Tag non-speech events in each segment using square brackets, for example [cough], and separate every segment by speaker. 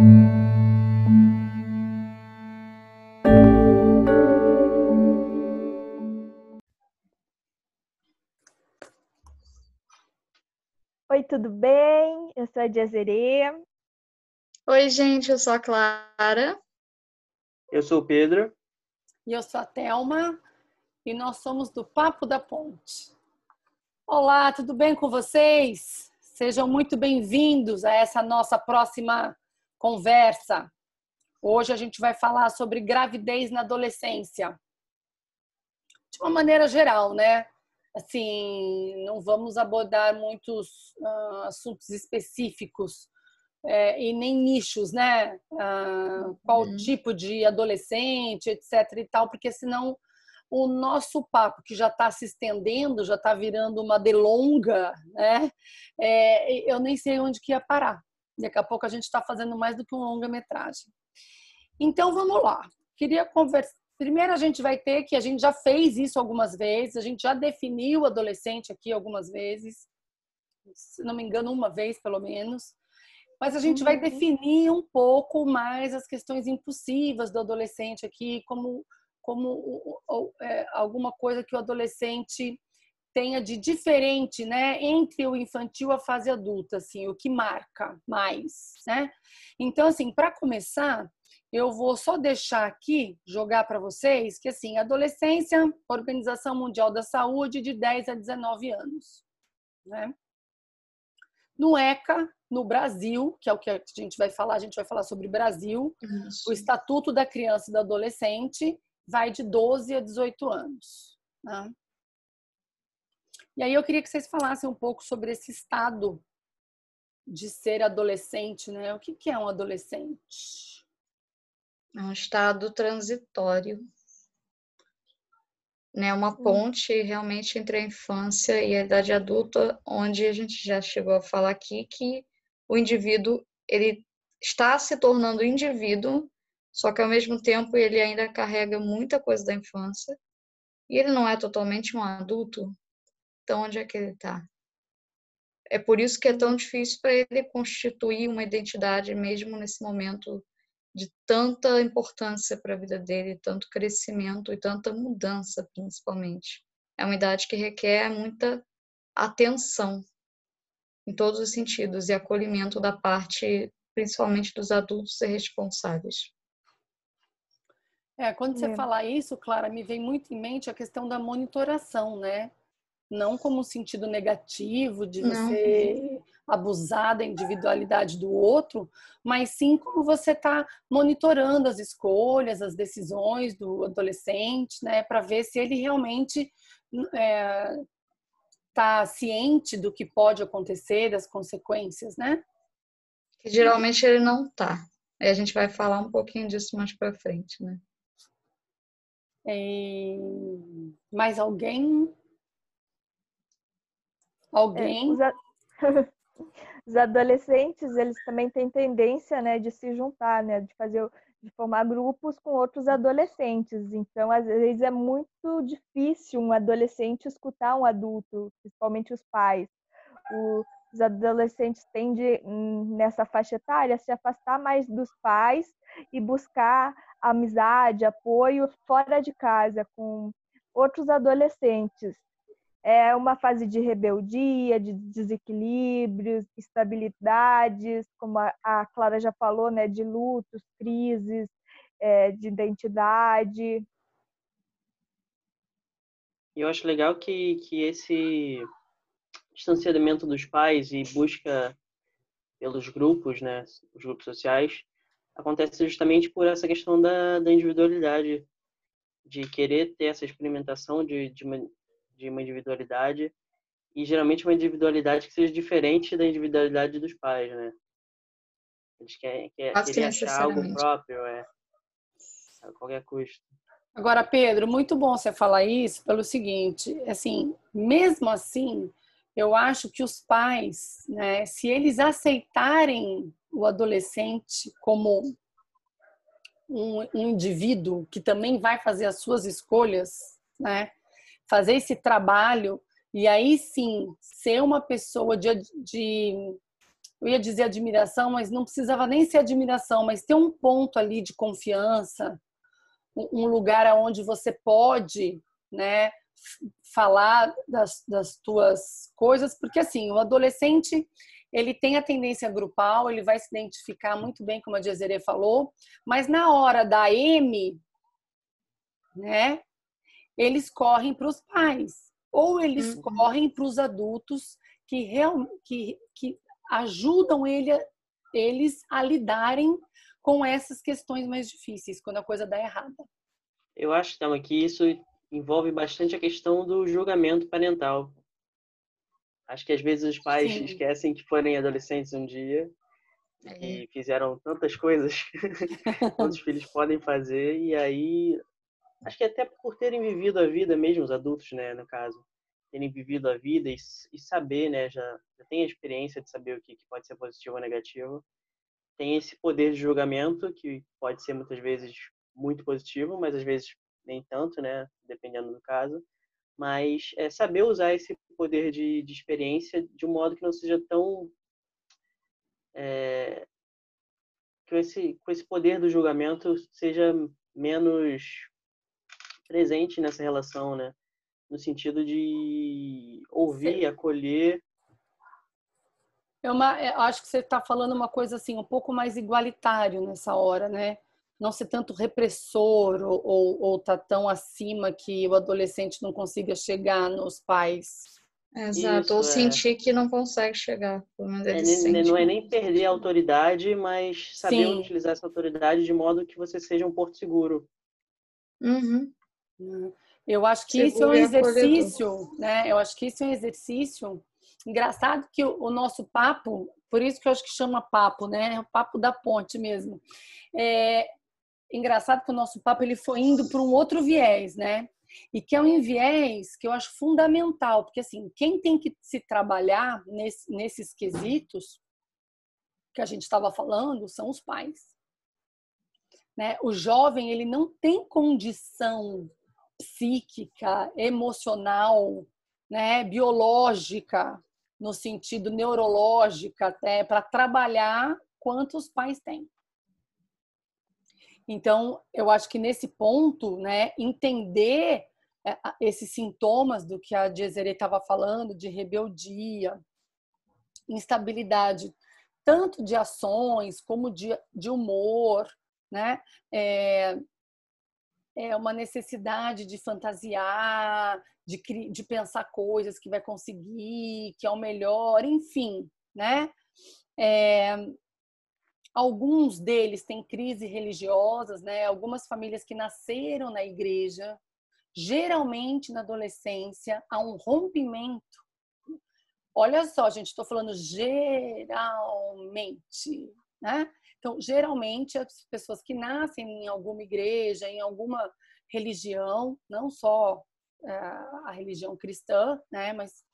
Speaker 1: Oi, tudo bem? Eu sou a Jazerê.
Speaker 2: Oi, gente, eu sou a Clara.
Speaker 3: Eu sou o Pedro.
Speaker 4: E eu sou a Thelma. E nós somos do Papo da Ponte. Olá, tudo bem com vocês? Sejam muito bem-vindos a essa nossa próxima conversa. Hoje a gente vai falar sobre gravidez na adolescência. De uma maneira geral, né? assim, não vamos abordar muitos uh, assuntos específicos é, e nem nichos, né? Uh, qual uhum. tipo de adolescente, etc. e tal, porque senão o nosso papo, que já está se estendendo, já está virando uma delonga, né? É, eu nem sei onde que ia parar. Daqui a pouco a gente está fazendo mais do que um longa-metragem. Então vamos lá. Queria conversar Primeiro, a gente vai ter que a gente já fez isso algumas vezes, a gente já definiu o adolescente aqui algumas vezes, se não me engano, uma vez pelo menos. Mas a gente uhum. vai definir um pouco mais as questões impulsivas do adolescente aqui, como, como é, alguma coisa que o adolescente tenha de diferente, né, entre o infantil e a fase adulta, assim, o que marca mais, né? Então, assim, para começar, eu vou só deixar aqui, jogar para vocês, que assim, adolescência, Organização Mundial da Saúde, de 10 a 19 anos. Né? No ECA, no Brasil, que é o que a gente vai falar, a gente vai falar sobre Brasil, Isso. o Estatuto da Criança e do Adolescente vai de 12 a 18 anos. Né? E aí eu queria que vocês falassem um pouco sobre esse estado de ser adolescente, né? O que é um adolescente?
Speaker 2: É um estado transitório, né? Uma hum. ponte realmente entre a infância e a idade adulta, onde a gente já chegou a falar aqui que o indivíduo ele está se tornando indivíduo, só que ao mesmo tempo ele ainda carrega muita coisa da infância e ele não é totalmente um adulto. Então onde é que ele está? É por isso que é tão difícil para ele constituir uma identidade mesmo nesse momento de tanta importância para a vida dele, tanto crescimento e tanta mudança, principalmente. É uma idade que requer muita atenção em todos os sentidos e acolhimento da parte, principalmente dos adultos e responsáveis.
Speaker 4: É, quando você é. fala isso, Clara, me vem muito em mente a questão da monitoração, né? Não como um sentido negativo de você não. abusar da individualidade do outro, mas sim como você está monitorando as escolhas, as decisões do adolescente, né, para ver se ele realmente está é, ciente do que pode acontecer, das consequências, né?
Speaker 2: Que geralmente ele não está. Aí a gente vai falar um pouquinho disso mais para frente, né?
Speaker 4: É... Mais alguém Alguém? É, os, [laughs]
Speaker 1: os, adolescentes, eles também têm tendência, né, de se juntar, né, de fazer, de formar grupos com outros adolescentes. Então, às vezes é muito difícil um adolescente escutar um adulto, principalmente os pais. O, os adolescentes tendem, hum, nessa faixa etária, a se afastar mais dos pais e buscar amizade, apoio fora de casa, com outros adolescentes é uma fase de rebeldia, de desequilíbrios, estabilidades, como a, Clara já falou, né, de lutos, crises, é, de identidade.
Speaker 3: Eu acho legal que, que esse distanciamento dos pais e busca pelos grupos, né, os grupos sociais, acontece justamente por essa questão da, da individualidade, de querer ter essa experimentação de, de de uma individualidade e geralmente uma individualidade que seja diferente da individualidade dos pais, né? Eles querem, querem achar algo próprio, é, a qualquer custo.
Speaker 4: Agora, Pedro, muito bom você falar isso pelo seguinte, assim, mesmo assim, eu acho que os pais, né, se eles aceitarem o adolescente como um, um indivíduo que também vai fazer as suas escolhas, né, fazer esse trabalho e aí sim ser uma pessoa de, de eu ia dizer admiração, mas não precisava nem ser admiração, mas ter um ponto ali de confiança, um lugar onde você pode, né, falar das, das tuas coisas, porque assim, o adolescente ele tem a tendência grupal, ele vai se identificar muito bem, como a Jezere falou, mas na hora da M, né, eles correm para os pais, ou eles uhum. correm para os adultos que, real, que, que ajudam ele, eles a lidarem com essas questões mais difíceis, quando a coisa dá errada.
Speaker 3: Eu acho, que isso envolve bastante a questão do julgamento parental. Acho que às vezes os pais Sim. esquecem que foram adolescentes um dia é. e fizeram tantas coisas [laughs] quanto [laughs] os filhos podem fazer e aí acho que até por terem vivido a vida mesmo os adultos, né, no caso, terem vivido a vida e, e saber, né, já, já tem a experiência de saber o que, que pode ser positivo ou negativo, tem esse poder de julgamento que pode ser muitas vezes muito positivo, mas às vezes nem tanto, né, dependendo do caso. Mas é saber usar esse poder de, de experiência de um modo que não seja tão é, que esse, com esse poder do julgamento seja menos presente nessa relação, né? no sentido de ouvir, acolher.
Speaker 4: É uma, eu acho que você está falando uma coisa assim um pouco mais igualitário nessa hora, né? Não ser tanto repressor ou, ou, ou tá tão acima que o adolescente não consiga chegar nos pais.
Speaker 2: Exato, Isso, ou é. sentir que não consegue chegar.
Speaker 3: É, não é nem perder a autoridade, mas saber Sim. utilizar essa autoridade de modo que você seja um porto seguro.
Speaker 2: Uhum.
Speaker 4: Eu acho que isso é um exercício, né? Eu acho que isso é um exercício engraçado que o, nosso papo, por isso que eu acho que chama papo, né? É o papo da ponte mesmo. É engraçado que o nosso papo ele foi indo para um outro viés, né? E que é um viés que eu acho fundamental, porque assim, quem tem que se trabalhar nesse, nesses quesitos que a gente estava falando são os pais. Né? O jovem ele não tem condição psíquica, emocional, né, biológica, no sentido neurológica até, para trabalhar quantos pais têm. Então, eu acho que nesse ponto, né, entender é, esses sintomas do que a Jezere estava falando, de rebeldia, instabilidade, tanto de ações como de, de humor, né? É, é uma necessidade de fantasiar, de, de pensar coisas que vai conseguir, que é o melhor, enfim, né? É, alguns deles têm crises religiosas, né? Algumas famílias que nasceram na igreja, geralmente na adolescência há um rompimento. Olha só, gente, estou falando geralmente, né? Então, geralmente, as pessoas que nascem em alguma igreja, em alguma religião, não só eh, a religião cristã, né, mas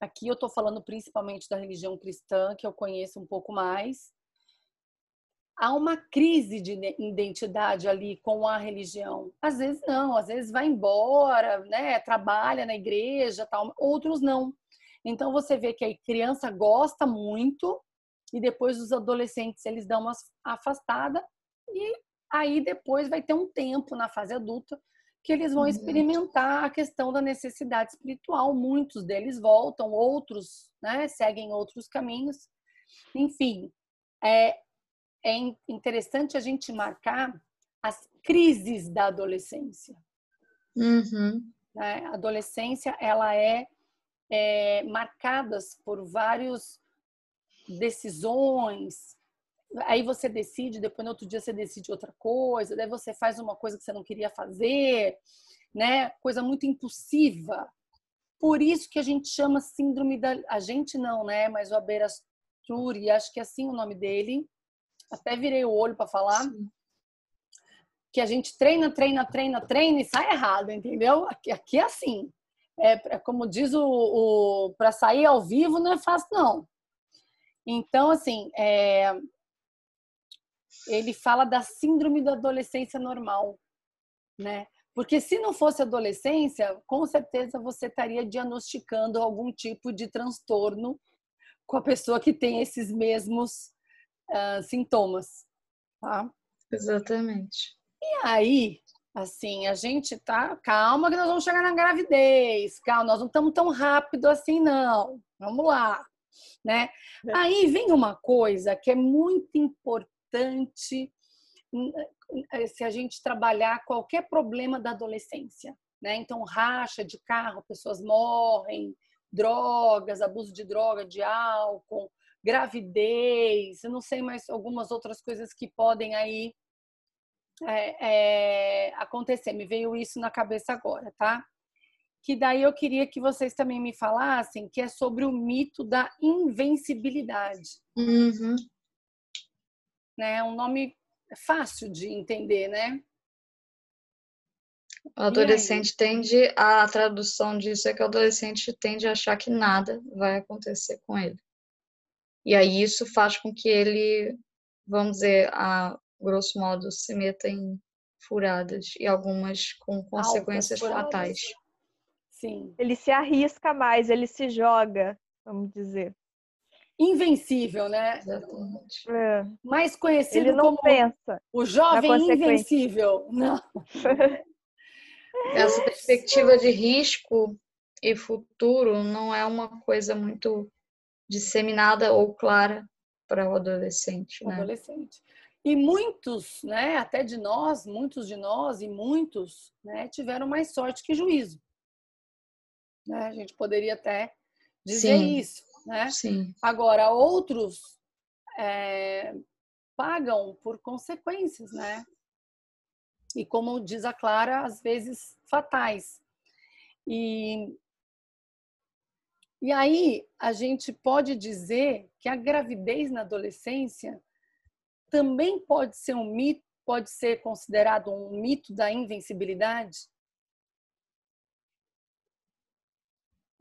Speaker 4: aqui eu estou falando principalmente da religião cristã, que eu conheço um pouco mais. Há uma crise de identidade ali com a religião. Às vezes não, às vezes vai embora, né, trabalha na igreja, tal, outros não. Então você vê que a criança gosta muito, e depois os adolescentes eles dão uma afastada e aí depois vai ter um tempo na fase adulta que eles vão uhum. experimentar a questão da necessidade espiritual. Muitos deles voltam, outros né, seguem outros caminhos. Enfim, é, é interessante a gente marcar as crises da adolescência.
Speaker 2: Uhum.
Speaker 4: Né? A adolescência ela é, é marcada por vários decisões. Aí você decide, depois no outro dia você decide outra coisa, daí você faz uma coisa que você não queria fazer, né? Coisa muito impulsiva. Por isso que a gente chama síndrome da a gente não, né? Mas o Aberasturi, acho que é assim o nome dele. Até virei o olho para falar. Sim. Que a gente treina, treina, treina, treina e sai errado, entendeu? Aqui, aqui é assim. É, é como diz o, o para sair ao vivo não é fácil não. Então, assim, é... ele fala da síndrome da adolescência normal, né? Porque se não fosse adolescência, com certeza você estaria diagnosticando algum tipo de transtorno com a pessoa que tem esses mesmos uh, sintomas, tá?
Speaker 2: Exatamente.
Speaker 4: E aí, assim, a gente tá calma que nós vamos chegar na gravidez, calma, nós não estamos tão rápido assim não. Vamos lá, né? É. Aí vem uma coisa que é muito importante hum, eh, se a gente trabalhar qualquer problema da adolescência, né? Então, racha de carro, pessoas morrem, drogas, abuso de droga, de álcool, gravidez, eu não sei mais algumas outras coisas que podem aí é, é, acontecer. Me veio isso na cabeça agora, tá? Que daí eu queria que vocês também me falassem, que é sobre o mito da invencibilidade.
Speaker 2: Uhum.
Speaker 4: Né? Um nome fácil de entender, né?
Speaker 2: O adolescente tende, a tradução disso é que o adolescente tende a achar que nada vai acontecer com ele. E aí isso faz com que ele, vamos dizer, a grosso modo, se meta em furadas e algumas com consequências fatais.
Speaker 4: Sim.
Speaker 1: Ele se arrisca mais, ele se joga, vamos dizer.
Speaker 4: Invencível, né?
Speaker 2: Exatamente.
Speaker 4: É. Mais conhecido
Speaker 1: ele não
Speaker 4: como
Speaker 1: pensa
Speaker 4: o jovem invencível. Não. [laughs]
Speaker 2: Essa perspectiva de risco e futuro não é uma coisa muito disseminada ou clara para o adolescente, né?
Speaker 4: Adolescente. E muitos, né, até de nós, muitos de nós e muitos, né, tiveram mais sorte que juízo. Né? A gente poderia até dizer Sim. isso, né?
Speaker 2: Sim.
Speaker 4: Agora, outros é, pagam por consequências, né? E como diz a Clara, às vezes fatais. E, e aí a gente pode dizer que a gravidez na adolescência também pode ser um mito, pode ser considerado um mito da invencibilidade?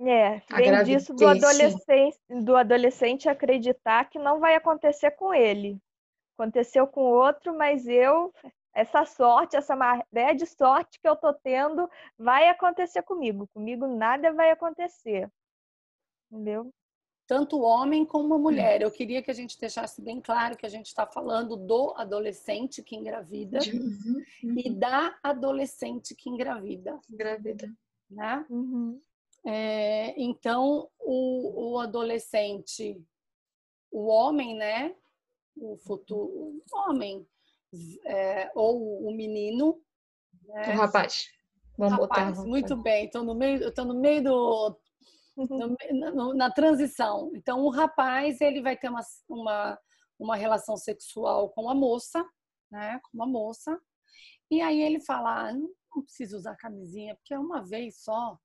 Speaker 1: É, vem disso do adolescente, do adolescente acreditar que não vai acontecer com ele. Aconteceu com outro, mas eu, essa sorte, essa maré de sorte que eu tô tendo, vai acontecer comigo. Comigo nada vai acontecer. Entendeu?
Speaker 4: tanto o homem como a mulher. Eu queria que a gente deixasse bem claro que a gente está falando do adolescente que engravida uhum, uhum. e da adolescente que engravida.
Speaker 2: Engravida.
Speaker 4: Né?
Speaker 1: Uhum.
Speaker 4: É, então, o, o adolescente, o homem, né? O futuro o homem, é, ou o menino.
Speaker 2: Né? O rapaz. Vamos
Speaker 4: rapaz, botar. Muito bem, estou no meio, estou no meio do no, no, na transição. Então, o rapaz ele vai ter uma, uma, uma relação sexual com a moça, né? Com uma moça. E aí ele fala: ah, não, não preciso usar camisinha, porque é uma vez só.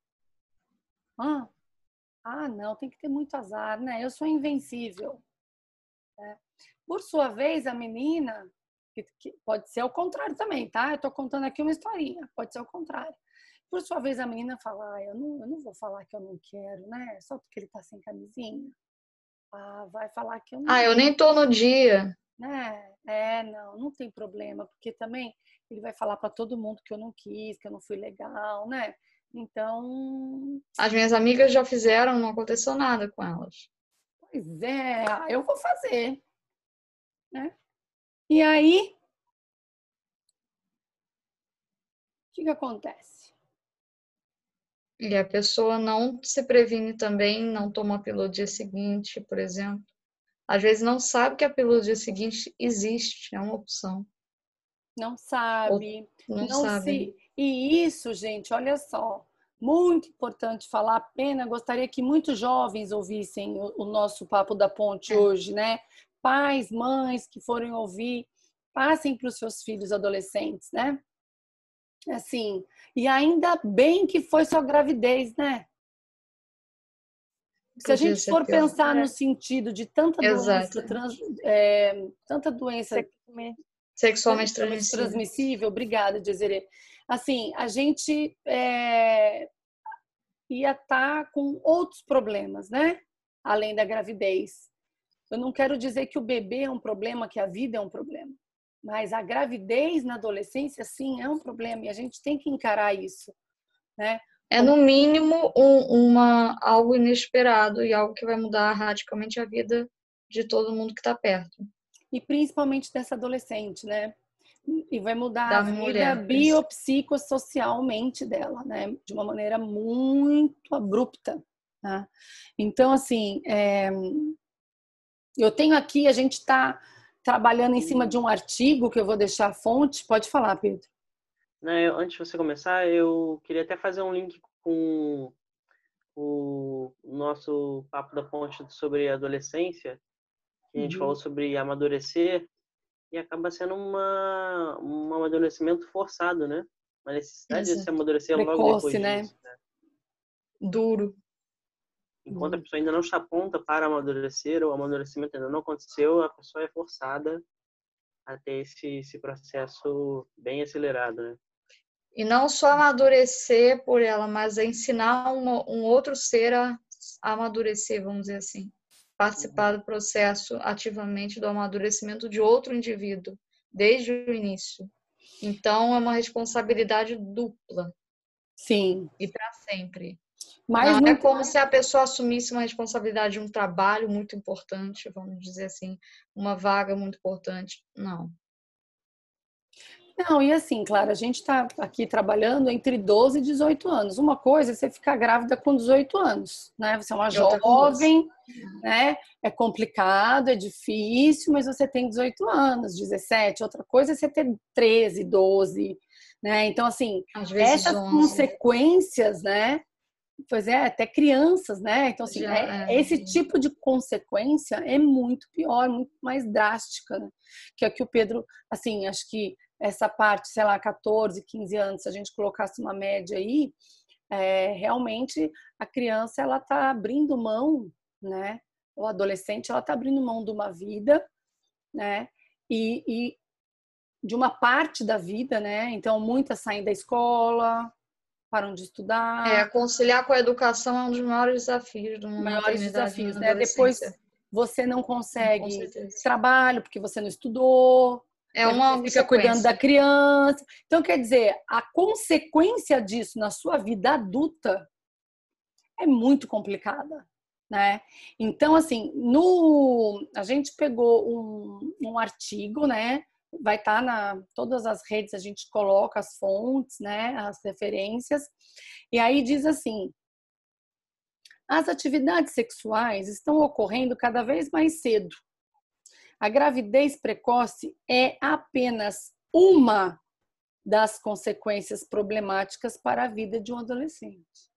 Speaker 4: Ah, ah, não, tem que ter muito azar, né? Eu sou invencível. É. Por sua vez, a menina, que, que pode ser o contrário também, tá? Eu tô contando aqui uma historinha, pode ser o contrário. Por sua vez, a menina fala: ah, eu, não, eu não vou falar que eu não quero, né? Só porque ele tá sem camisinha. Ah, vai falar que eu não.
Speaker 2: Ah, eu nem tô no dia.
Speaker 4: Né? É, não, não tem problema, porque também ele vai falar para todo mundo que eu não quis, que eu não fui legal, né? Então.
Speaker 2: As minhas amigas já fizeram, não aconteceu nada com elas.
Speaker 4: Pois é, eu vou fazer. Né? E aí. O que, que acontece?
Speaker 2: E a pessoa não se previne também, não toma a pílula dia seguinte, por exemplo. Às vezes não sabe que a pílula dia seguinte existe, é uma opção.
Speaker 4: Não sabe.
Speaker 2: Ou não, não sabe. Se...
Speaker 4: E isso, gente, olha só, muito importante falar a pena. Gostaria que muitos jovens ouvissem o, o nosso Papo da Ponte é. hoje, né? Pais, mães que forem ouvir, passem para os seus filhos adolescentes, né? Assim, e ainda bem que foi sua gravidez, né? Se a gente for pensar no sentido de tanta doença, trans, é, tanta doença
Speaker 2: sexualmente transmissível.
Speaker 4: transmissível, obrigada, Desiree. Assim, a gente é, ia estar tá com outros problemas, né? Além da gravidez. Eu não quero dizer que o bebê é um problema, que a vida é um problema. Mas a gravidez na adolescência, sim, é um problema e a gente tem que encarar isso, né?
Speaker 2: É no mínimo um, uma algo inesperado e algo que vai mudar radicalmente a vida de todo mundo que está perto.
Speaker 4: E principalmente dessa adolescente, né? E vai mudar
Speaker 2: Da
Speaker 4: a vida
Speaker 2: mulher,
Speaker 4: biopsicossocialmente dela, né? De uma maneira muito abrupta. Tá? Então, assim, é, eu tenho aqui, a gente está trabalhando em cima de um artigo que eu vou deixar a fonte. Pode falar, Pedro.
Speaker 3: Né, eu- antes de você começar, eu queria até fazer um link com o nosso papo da ponte sobre adolescência, que a gente
Speaker 4: Uhum.
Speaker 3: falou sobre amadurecer, e acaba sendo uma, um amadurecimento forçado, né? Uma necessidade de se
Speaker 2: Exato.
Speaker 3: amadurecer logo
Speaker 4: Precoce,
Speaker 3: depois
Speaker 4: né?
Speaker 3: disso. né?
Speaker 2: Duro.
Speaker 3: Enquanto
Speaker 4: Uhum.
Speaker 3: a pessoa ainda não está pronta para amadurecer, ou o amadurecimento ainda não aconteceu, a pessoa é forçada a ter esse, esse processo bem acelerado, né?
Speaker 2: E não só amadurecer por ela, mas ensinar uma- um outro ser a amadurecer, vamos dizer assim. Participar do processo ativamente do amadurecimento de outro indivíduo, desde o início. Então, é uma responsabilidade dupla
Speaker 4: Sim.
Speaker 2: e para sempre.
Speaker 4: Mas
Speaker 2: não é como se a pessoa assumisse uma responsabilidade de um trabalho muito importante, vamos dizer assim, uma vaga muito importante. Não.
Speaker 4: Não, e assim, claro, a gente está aqui trabalhando entre 12 e 18 anos. Uma coisa é você ficar grávida com 18 anos, né? Você é uma
Speaker 2: E com
Speaker 4: jovem, né? É complicado, é difícil, mas você tem 18 anos, 17. Outra coisa é você ter 13, 12, né? Então, assim, essas
Speaker 2: 11.
Speaker 4: consequências, né? Pois é, até crianças, né? Então, assim,
Speaker 2: Já
Speaker 4: é-
Speaker 2: é.
Speaker 4: esse tipo de consequência é muito pior, muito mais drástica, né? Que é que o Pedro, assim, acho que essa parte, sei lá, 14, 15 anos, se a gente colocasse uma média aí, é, realmente a criança, ela tá abrindo mão, né? O adolescente, ela tá abrindo mão de uma vida, né? E, e de uma parte da vida, né? Então, muitas saem da escola, param de estudar.
Speaker 2: É, conciliar com a educação é um dos maiores desafios de uma
Speaker 4: maiores
Speaker 2: maternidade
Speaker 4: desafios, né? Depois você não consegue trabalho porque você não estudou,
Speaker 2: É uma
Speaker 4: fica cuidando da criança. Então, quer dizer, a consequência disso na sua vida adulta é muito complicada, né? Então, assim, no a gente pegou um, um artigo, né? Vai estar na todas as redes, a gente coloca as fontes, né? As referências. E aí diz assim: as atividades sexuais estão ocorrendo cada vez mais cedo. A gravidez precoce é apenas uma das consequências problemáticas para a vida de um adolescente.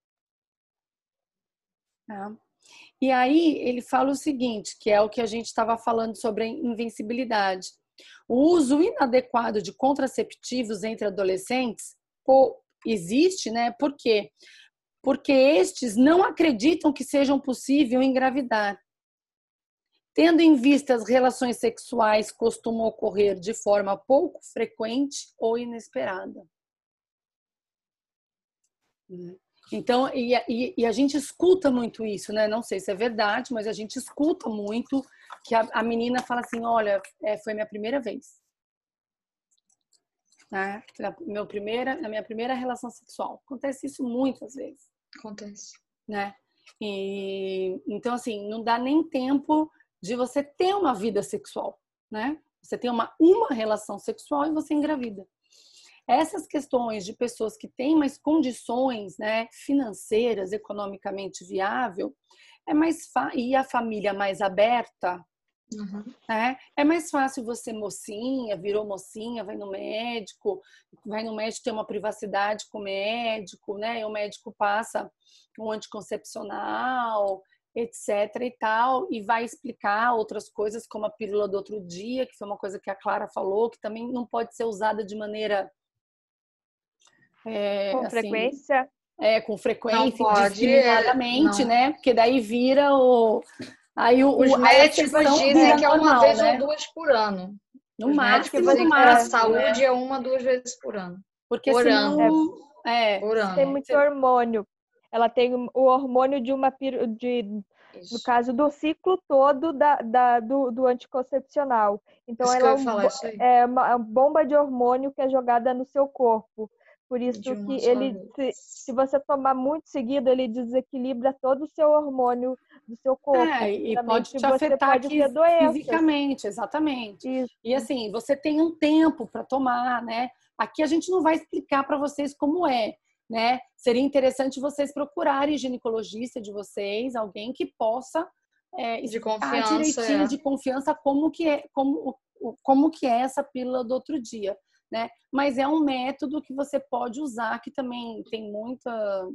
Speaker 4: Tá? E aí ele fala o seguinte, que é o que a gente estava falando sobre a invencibilidade. O uso inadequado de contraceptivos entre adolescentes existe, né? Por quê? Porque estes não acreditam que sejam possível engravidar. Tendo em vista as relações sexuais costumam ocorrer de forma pouco frequente ou inesperada. Então, e, e, e, a gente escuta muito isso, né? Não sei se é verdade, mas a gente escuta muito que a, a menina fala assim: olha, é, foi minha primeira vez. Né? Na, meu primeira, na minha primeira relação sexual. Acontece isso muitas vezes.
Speaker 2: Acontece.
Speaker 4: Né? E, então, assim, não dá nem tempo de você ter uma vida sexual, né? Você tem uma, uma relação sexual e você engravida. Essas questões de pessoas que têm mais condições né, financeiras, economicamente viável, é mais e a família mais aberta,
Speaker 2: uhum.
Speaker 4: né? é mais fácil você mocinha, virou mocinha, vai no médico, vai no médico ter uma privacidade com o médico, né? E o médico passa um anticoncepcional, etc e tal, e vai explicar outras coisas como a pílula do outro dia, que foi uma coisa que a Clara falou, que também não pode ser usada de maneira é,
Speaker 1: com
Speaker 4: assim,
Speaker 1: frequência.
Speaker 4: É, com frequência,
Speaker 2: pode,
Speaker 4: discriminadamente,
Speaker 2: é,
Speaker 4: né? Porque daí vira o. Aí o,
Speaker 2: Os
Speaker 4: o,
Speaker 2: médicos dizem que é uma
Speaker 4: normal,
Speaker 2: vez
Speaker 4: né?
Speaker 2: ou duas por ano.
Speaker 4: No
Speaker 2: Os
Speaker 4: máximo,
Speaker 2: médicos dizem para a saúde
Speaker 4: né?
Speaker 2: é uma, duas vezes por ano.
Speaker 4: Porque
Speaker 2: por
Speaker 4: senão,
Speaker 2: ano.
Speaker 4: É,
Speaker 2: Por ano.
Speaker 1: Tem muito hormônio. Ela tem o hormônio de uma de
Speaker 2: Isso.
Speaker 1: no caso do ciclo todo da, da do, do, anticoncepcional. Então
Speaker 2: isso
Speaker 1: ela
Speaker 2: ia falar, aí.
Speaker 1: é uma bomba de hormônio que é jogada no seu corpo. por isso que ele, se, se, você tomar muito seguido, ele desequilibra todo o seu hormônio do seu corpo.
Speaker 4: É, e pode te afetar pode fisicamente, exatamente. Isso. E assim, você tem um tempo para tomar, né? Aqui a gente não vai explicar para vocês como é, né? Seria interessante vocês procurarem ginecologista de vocês, alguém que possa é,
Speaker 2: de confiança,
Speaker 4: direitinho
Speaker 2: é.
Speaker 4: de confiança como que é, como, como que é essa pílula do outro dia, né? Mas é um método que você pode usar que também tem muita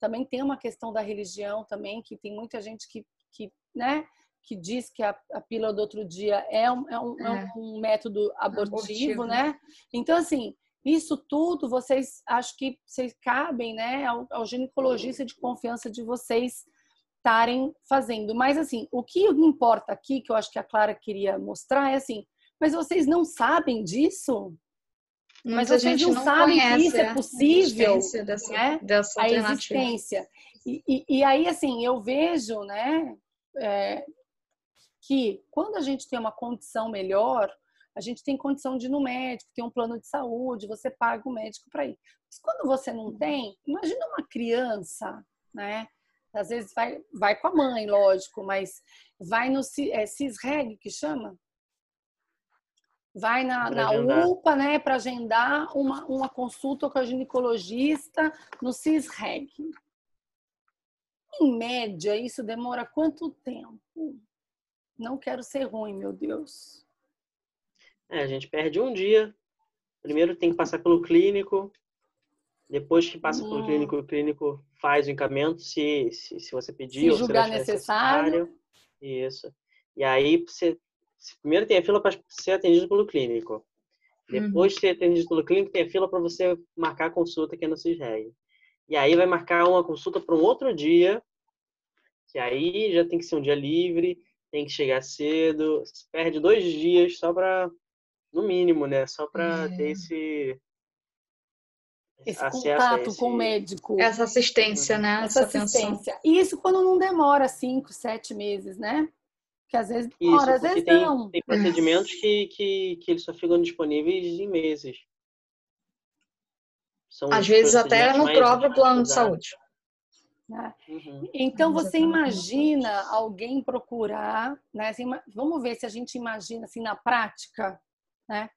Speaker 4: também tem uma questão da religião também que tem muita gente que, que né que diz que a, a pílula do outro dia é um, é um, é. É um método abortivo, abortivo, né? Então assim isso tudo vocês acho que vocês cabem né ao, ao ginecologista de confiança de vocês estarem fazendo. Mas assim, o que importa aqui, que eu acho que a Clara queria mostrar, é assim, mas vocês não sabem disso? Mas Muita vocês não, não sabem que isso é possível, a dessa, né? dessa a existência. E, e, e, aí, assim, eu vejo, né, é, que quando a gente tem uma condição melhor, a gente tem condição de ir no médico, tem um plano de saúde, você paga o médico para ir. Mas quando você não tem, imagina uma criança, né, às vezes vai, vai com a mãe, lógico, mas vai no é, CISREG, que chama? Vai na, na UPA, né, para agendar uma, uma consulta com a ginecologista no CISREG. Em média, isso demora quanto tempo? Não quero ser ruim, meu Deus.
Speaker 3: É, a gente perde um dia. Primeiro tem que passar pelo clínico, depois que passa pelo clínico, o clínico faz o encaminhamento, se, se, se você pedir
Speaker 4: se ou julgar se necessário. necessário.
Speaker 3: Isso. E aí, você, primeiro tem a fila para ser atendido pelo clínico. Depois de ser atendido pelo clínico, tem a fila para você marcar a consulta que é no CISREG. E aí vai marcar uma consulta para um outro dia, que aí já tem que ser um dia livre, tem que chegar cedo, perde dois dias só para, no mínimo, né? Só para é. ter esse
Speaker 4: esse contato esse... com o médico.
Speaker 2: Essa assistência, né?
Speaker 4: Essa, Essa assistência. E isso quando não demora cinco, sete meses, né? Que às vezes demora, às vezes
Speaker 3: tem,
Speaker 4: não.
Speaker 3: Tem procedimentos que, que, que eles só ficam disponíveis em meses.
Speaker 2: São às vezes até no próprio plano de saúde.
Speaker 4: Né? Uhum. Então você imagina alguém procurar, né? Assim, vamos ver se a gente imagina assim na prática, né?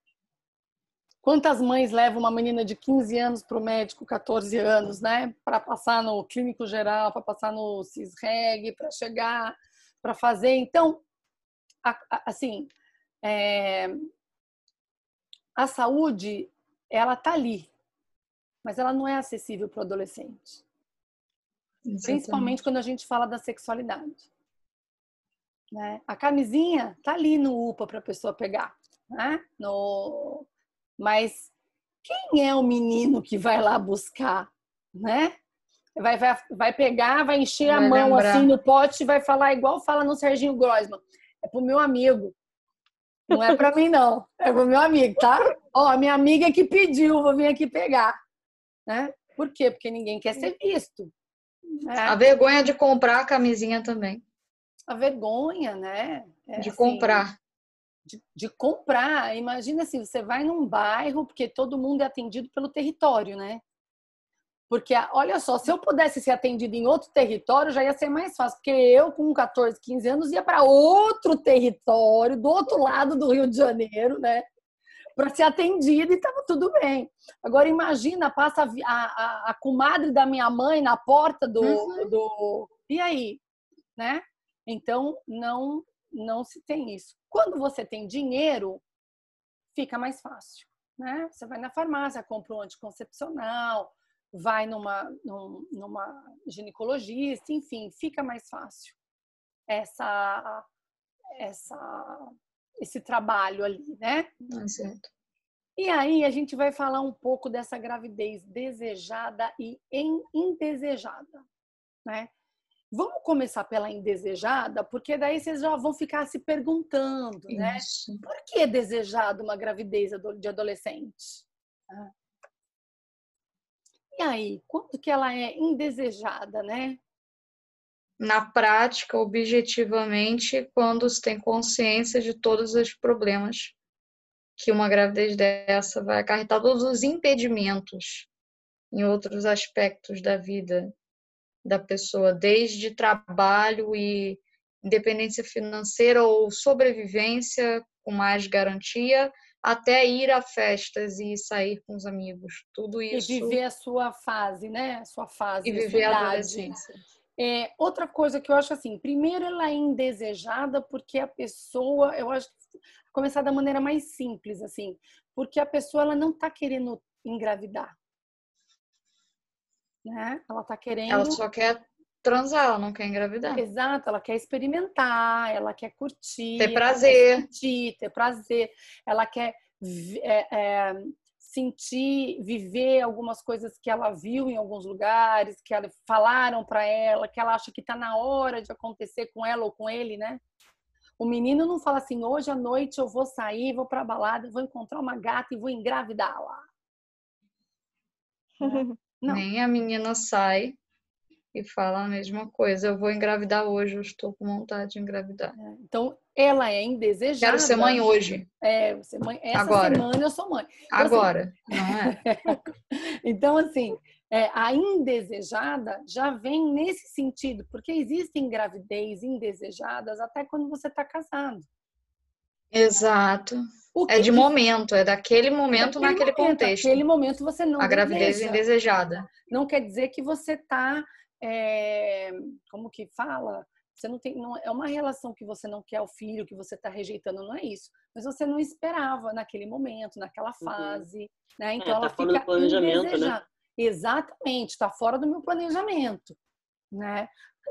Speaker 4: Quantas mães levam uma menina de 15 anos para o médico, 14 anos, né? Para passar no clínico geral, para passar no CISREG, para chegar, para fazer. Então, assim, é... a saúde, ela tá ali, mas ela não é acessível para o adolescente. Exatamente. Principalmente quando a gente fala da sexualidade. Né? A camisinha tá ali no UPA para a pessoa pegar, né? No mas quem é o menino que vai lá buscar, né? Vai, vai, vai pegar, vai encher vai a mão lembrar. assim no pote e vai falar igual fala no Serginho Grossman. É pro meu amigo. Não é para mim, não. É pro meu amigo, tá? Ó, a minha amiga que pediu, vou vir aqui pegar. Né? Por quê? Porque ninguém quer ser visto.
Speaker 2: Né? A vergonha de comprar a camisinha também.
Speaker 4: A vergonha, né?
Speaker 2: É, de assim, comprar
Speaker 4: de, de, comprar. Imagina assim, você vai num bairro, porque todo mundo é atendido pelo território, né? Porque, olha só, se eu pudesse ser atendido em outro território, já ia ser mais fácil. Porque eu, com 14, 15 anos, ia para outro território, do outro lado do Rio de Janeiro, né? Para ser atendido e estava tudo bem. Agora, imagina, passa a, a, a, comadre da minha mãe na porta do, uhum. do. E aí? Né? Então, não, não se tem isso. Quando você tem dinheiro, fica mais fácil. Né? Você vai na farmácia, compra um anticoncepcional, vai numa, numa ginecologista, enfim, fica mais fácil essa, essa, esse trabalho ali, né?
Speaker 2: É certo.
Speaker 4: E aí a gente vai falar um pouco dessa gravidez desejada e indesejada, né? Vamos começar pela indesejada, porque daí vocês já vão ficar se perguntando, né? Isso. Por que é desejado uma gravidez de adolescente? E aí, quando que ela é indesejada, né?
Speaker 2: Na prática, objetivamente, quando se tem consciência de todos os problemas que uma gravidez dessa vai acarretar, todos os impedimentos em outros aspectos da vida da pessoa, desde trabalho e independência financeira ou sobrevivência com mais garantia, até ir a festas e sair com os amigos. Tudo isso.
Speaker 4: E viver a sua fase, né? A sua fase.
Speaker 2: E viver a adolescência.
Speaker 4: É, outra coisa que eu acho assim, primeiro ela é indesejada porque a pessoa, eu acho começar da maneira mais simples assim, porque a pessoa ela não está querendo engravidar, né? Ela está querendo.
Speaker 2: Ela só quer transar, ela não quer engravidar.
Speaker 4: Exato, ela quer experimentar, ela quer curtir,
Speaker 2: ter prazer,
Speaker 4: curtir, ter prazer, ela quer é, é, sentir, viver algumas coisas que ela viu em alguns lugares, que ela, falaram para ela, que ela acha que está na hora de acontecer com ela ou com ele, né? O menino não fala assim, hoje à noite eu vou sair, vou para balada, vou encontrar uma gata e vou engravidá-la. [laughs]
Speaker 2: Não. Nem a menina sai e fala a mesma coisa. Eu vou engravidar hoje, eu estou com vontade de engravidar.
Speaker 4: É, então, ela é indesejada.
Speaker 2: Quero ser mãe hoje.
Speaker 4: É, ser mãe. Essa
Speaker 2: Agora.
Speaker 4: semana eu sou mãe.
Speaker 2: Então, assim, Agora, assim, não é? [laughs]
Speaker 4: então, assim, é, a indesejada já vem nesse sentido, porque existem gravidez indesejadas até quando você está casado.
Speaker 2: Exato. É de momento, é daquele momento daquele naquele momento, contexto.
Speaker 4: Naquele momento você não
Speaker 2: A gravidez deseja. indesejada.
Speaker 4: Não quer dizer que você está é, como que fala? Você não tem, não, é uma relação que você não quer o filho, que você está rejeitando, não é isso. Mas você não esperava naquele momento, naquela uhum. fase, uhum. né? Então é, ela
Speaker 3: tá fica do planejamento, né?
Speaker 4: Exatamente, está fora do meu planejamento, né?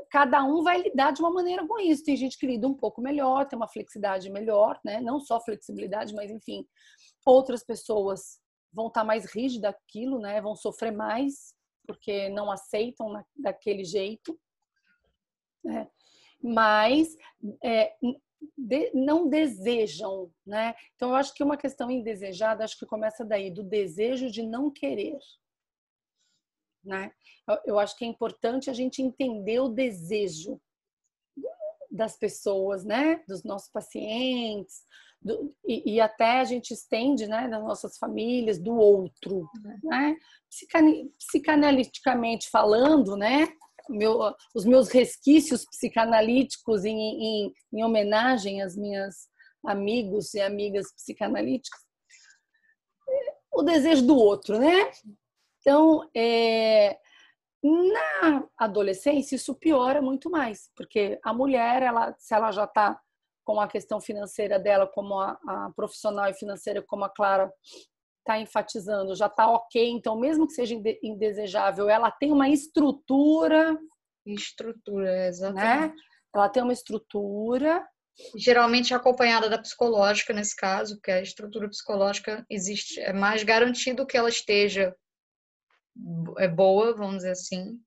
Speaker 4: Cada um vai lidar de uma maneira com isso. Tem gente que lida um pouco melhor, tem uma flexibilidade melhor, né? Não só flexibilidade, mas enfim, outras pessoas vão estar tá mais rígidas aquilo, né? Vão sofrer mais, porque não aceitam na, daquele jeito, né? mas é, de, não desejam, né? Então eu acho que uma questão indesejada, acho que começa daí do desejo de não querer, né? Eu, acho que é importante a gente entender o desejo das pessoas, né? Dos nossos pacientes, do, e, e, até a gente estende, né, das nossas famílias, do outro, né? psicanaliticamente falando, né, meu, os meus resquícios psicanalíticos em, em, em homenagem às minhas amigos e amigas psicanalíticas, o desejo do outro, né? Então, é, na adolescência isso piora muito mais, porque a mulher, ela, se ela já está com a questão financeira dela, como a, a profissional e financeira, como a Clara está enfatizando, já está ok. Então, mesmo que seja indesejável, ela tem uma estrutura.
Speaker 2: Estrutura, exatamente. Né?
Speaker 4: Ela tem uma estrutura.
Speaker 2: Geralmente acompanhada da psicológica, nesse caso, porque a estrutura psicológica existe, é mais garantido que ela esteja é boa, vamos dizer assim,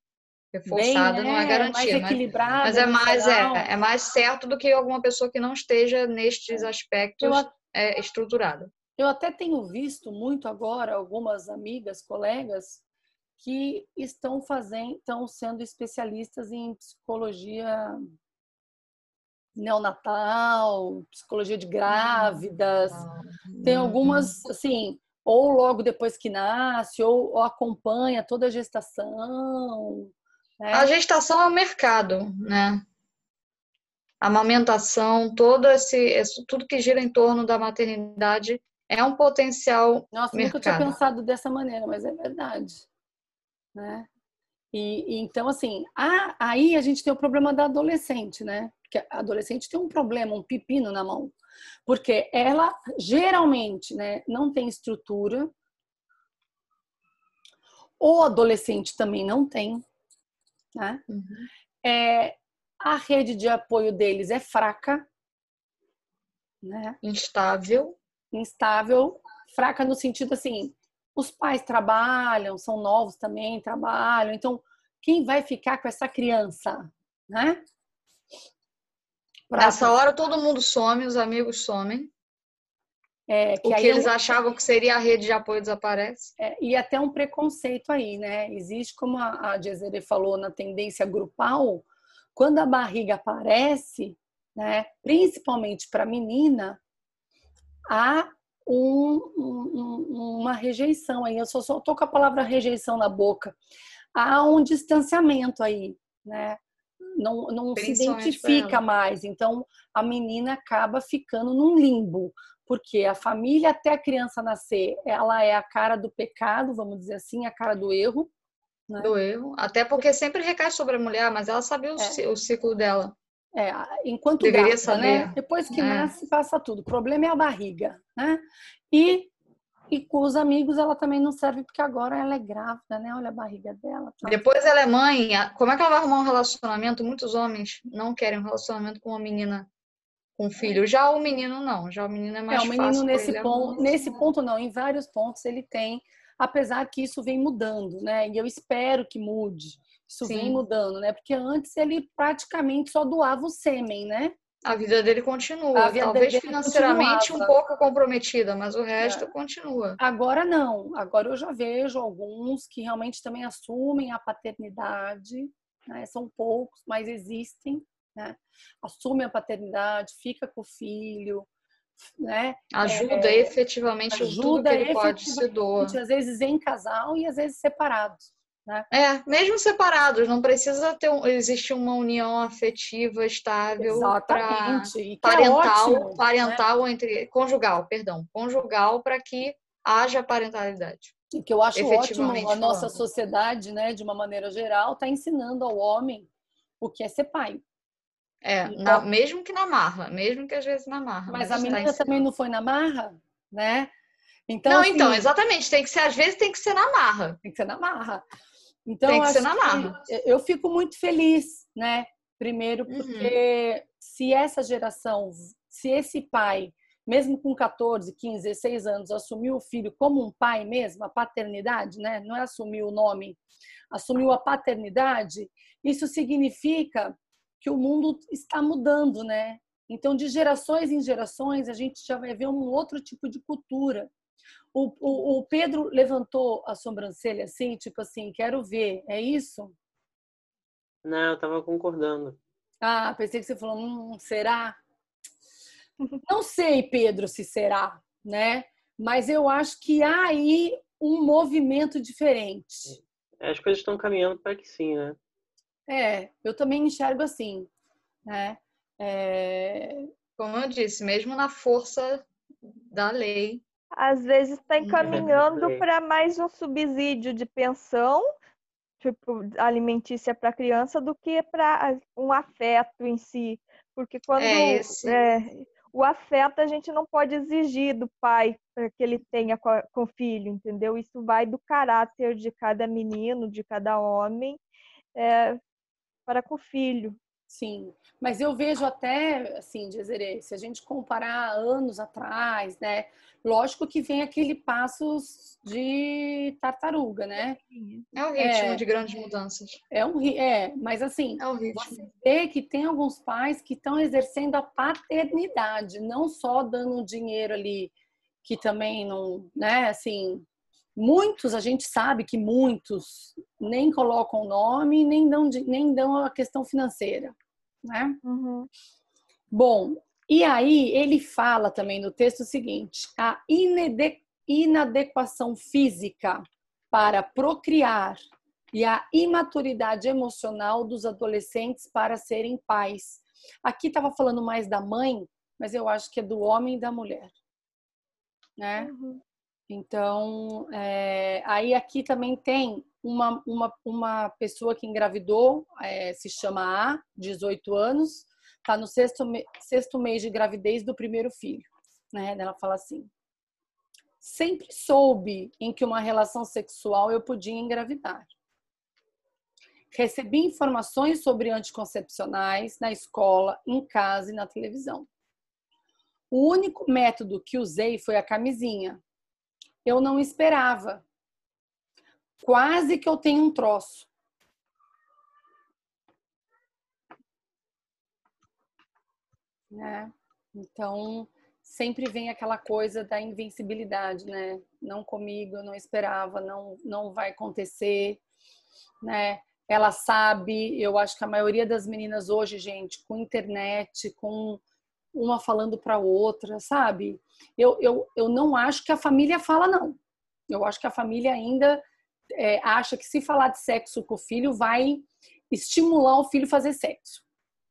Speaker 2: reforçada Bem, não é, é garantia,
Speaker 4: mais equilibrada,
Speaker 2: mas, mas é mais é, é mais certo do que alguma pessoa que não esteja nestes é. aspectos eu, é, estruturada.
Speaker 4: Eu até tenho visto muito agora algumas amigas, colegas que estão fazendo, estão sendo especialistas em psicologia neonatal, psicologia de grávidas. Tem algumas, assim, ou logo depois que nasce, ou, ou acompanha toda a gestação.
Speaker 2: Né? A gestação é o mercado, né? A amamentação, todo esse, tudo que gira em torno da maternidade é um potencial
Speaker 4: Nossa,
Speaker 2: mercado.
Speaker 4: nunca tinha pensado dessa maneira, mas é verdade. Né? E, e então, assim, a, aí a gente tem o problema da adolescente, né? Porque a adolescente tem um problema, um pepino na mão. Porque ela, geralmente, né, não tem estrutura. O adolescente também não tem. Né? Uhum. É, a rede de apoio deles é fraca. Né?
Speaker 2: Instável
Speaker 4: instável, fraca no sentido assim, os pais trabalham, são novos também, trabalham, então quem vai ficar com essa criança, né?
Speaker 2: Pra... Nessa hora todo mundo some, os amigos somem. É, que o que eles achavam que seria a rede de apoio desaparece.
Speaker 4: É, e até um preconceito aí, né? Existe, como a, a Jezere falou, na tendência grupal, quando a barriga aparece, né, principalmente para menina, há um, um, uma rejeição aí. Eu só, só tô com a palavra rejeição na boca. Há um distanciamento aí, né? Não, não se identifica mais. Então, a menina acaba ficando num limbo, porque a família, até a criança nascer, ela é a cara do pecado, vamos dizer assim, a cara do erro.
Speaker 2: Né? Do erro. Até porque sempre recai sobre a mulher, mas ela sabe o, é. o ciclo dela.
Speaker 4: É, enquanto Deveria grávida, saber. né? Depois que é. nasce, passa tudo. O problema é a barriga, né? E, e com os amigos ela também não serve, porque agora ela é grávida, né? Olha a barriga dela.
Speaker 2: Tá? Depois ela é mãe, como é que ela vai arrumar um relacionamento? Muitos homens não querem um relacionamento com uma menina com filho. Já o menino não, já o menino é mais fácil. É, o menino
Speaker 4: fácil nesse ponto, nesse ponto não, em vários pontos ele tem, apesar que isso vem mudando, né? E eu espero que mude. Isso Sim. vem mudando, né? Porque antes ele praticamente só doava o sêmen, né?
Speaker 2: A vida dele continua. Vida Talvez dele financeiramente continuava. um pouco comprometida, mas o resto é. continua.
Speaker 4: Agora não. Agora eu já vejo alguns que realmente também assumem a paternidade. Né? São poucos, mas existem. Né? Assume a paternidade, fica com o filho, né?
Speaker 2: Ajuda é, efetivamente ajuda tudo que ele pode se doa.
Speaker 4: Às vezes em casal e às vezes separados. Né?
Speaker 2: É, mesmo separados, não precisa ter um, existir uma união afetiva estável para é parental, é parental né? entre conjugal, perdão, conjugal para que haja parentalidade.
Speaker 4: E que eu acho ótimo a nossa sociedade, né, de uma maneira geral, está ensinando ao homem o que é ser pai.
Speaker 2: É, então, na, mesmo que na marra, mesmo que às vezes na marra.
Speaker 4: Mas, mas a menina tá também não foi na marra, né?
Speaker 2: Então, não, assim, então, exatamente, tem que ser, às vezes tem que ser na marra.
Speaker 4: Tem que ser na marra. Então, Tem que ser na marra. eu fico muito feliz, né? Primeiro, uhum. porque uhum. se essa geração, se esse pai, mesmo com 14, 15, 16 anos, assumiu o filho como um pai mesmo, a paternidade, né? Não é assumir o nome, assumiu a paternidade, isso significa que o mundo está mudando, né? Então, de gerações em gerações, a gente já vai ver um outro tipo de cultura. O, o, o Pedro levantou a sobrancelha assim, tipo assim, quero ver, é isso?
Speaker 3: Não, eu tava concordando.
Speaker 4: Ah, pensei que você falou, hum, será? Não sei, Pedro, se será, né? Mas eu acho que há aí um movimento diferente.
Speaker 3: É, as coisas estão caminhando para que sim, né?
Speaker 4: É, eu também enxergo assim, né? É...
Speaker 2: Como eu disse, mesmo na força da lei,
Speaker 1: às vezes está encaminhando para mais um subsídio de pensão, tipo alimentícia para criança, do que para um afeto em si. Porque quando é é, o afeto a gente não pode exigir do pai para que ele tenha com, com o filho, entendeu? Isso vai do caráter de cada menino, de cada homem, é, para com o filho.
Speaker 4: Sim, mas eu vejo até, assim, dizer, se a gente comparar anos atrás, né? Lógico que vem aquele passo de tartaruga, né?
Speaker 2: É o ritmo é, de grandes mudanças.
Speaker 4: É um é, mas assim, é o ritmo. você vê que tem alguns pais que estão exercendo a paternidade, não só dando dinheiro ali que também não, né, assim, muitos a gente sabe que muitos nem colocam o nome, nem dão nem dão a questão financeira, né? Uhum. Bom, e aí ele fala também no texto o seguinte: a inadequação física para procriar e a imaturidade emocional dos adolescentes para serem pais. Aqui estava falando mais da mãe, mas eu acho que é do homem e da mulher, né? Uhum. Então, é, aí aqui também tem uma, uma, uma pessoa que engravidou, é, se chama A, 18 anos, está no sexto, sexto mês de gravidez do primeiro filho. Né? Ela fala assim: sempre soube em que uma relação sexual eu podia engravidar. Recebi informações sobre anticoncepcionais na escola, em casa e na televisão. O único método que usei foi a camisinha. Eu não esperava. Quase que eu tenho um troço. né? Então, sempre vem aquela coisa da invencibilidade, né? Não comigo, eu não esperava, não não vai acontecer, né? Ela sabe, eu acho que a maioria das meninas hoje, gente, com internet, com uma falando para outra, sabe? Eu, eu, eu não acho que a família fala, não. Eu acho que a família ainda é, acha que se falar de sexo com o filho vai estimular o filho a fazer sexo.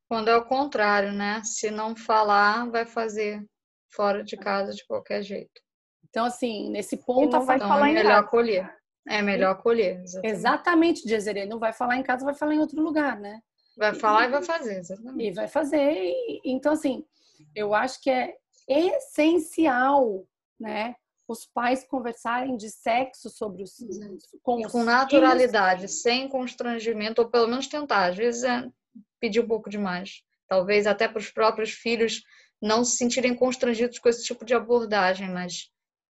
Speaker 2: Quando é o contrário, né? Se não falar, vai fazer fora de casa de qualquer jeito.
Speaker 4: Então, assim, nesse ponto,
Speaker 1: não vai
Speaker 2: então,
Speaker 1: falar
Speaker 2: é
Speaker 1: em
Speaker 2: melhor
Speaker 1: casa.
Speaker 2: acolher. É melhor acolher. Exatamente.
Speaker 4: Exatamente, Jezerê. Não vai falar em casa, vai falar em outro lugar, né?
Speaker 2: Vai falar e vai fazer, exatamente.
Speaker 4: E vai fazer. E, então, assim, eu acho que é essencial, né? Os pais conversarem de sexo sobre os com,
Speaker 2: E
Speaker 4: os
Speaker 2: com
Speaker 4: filhos.
Speaker 2: naturalidade, sem constrangimento, ou pelo menos tentar. Às vezes é pedir um pouco demais. Talvez até para os próprios filhos não se sentirem constrangidos com esse tipo de abordagem, mas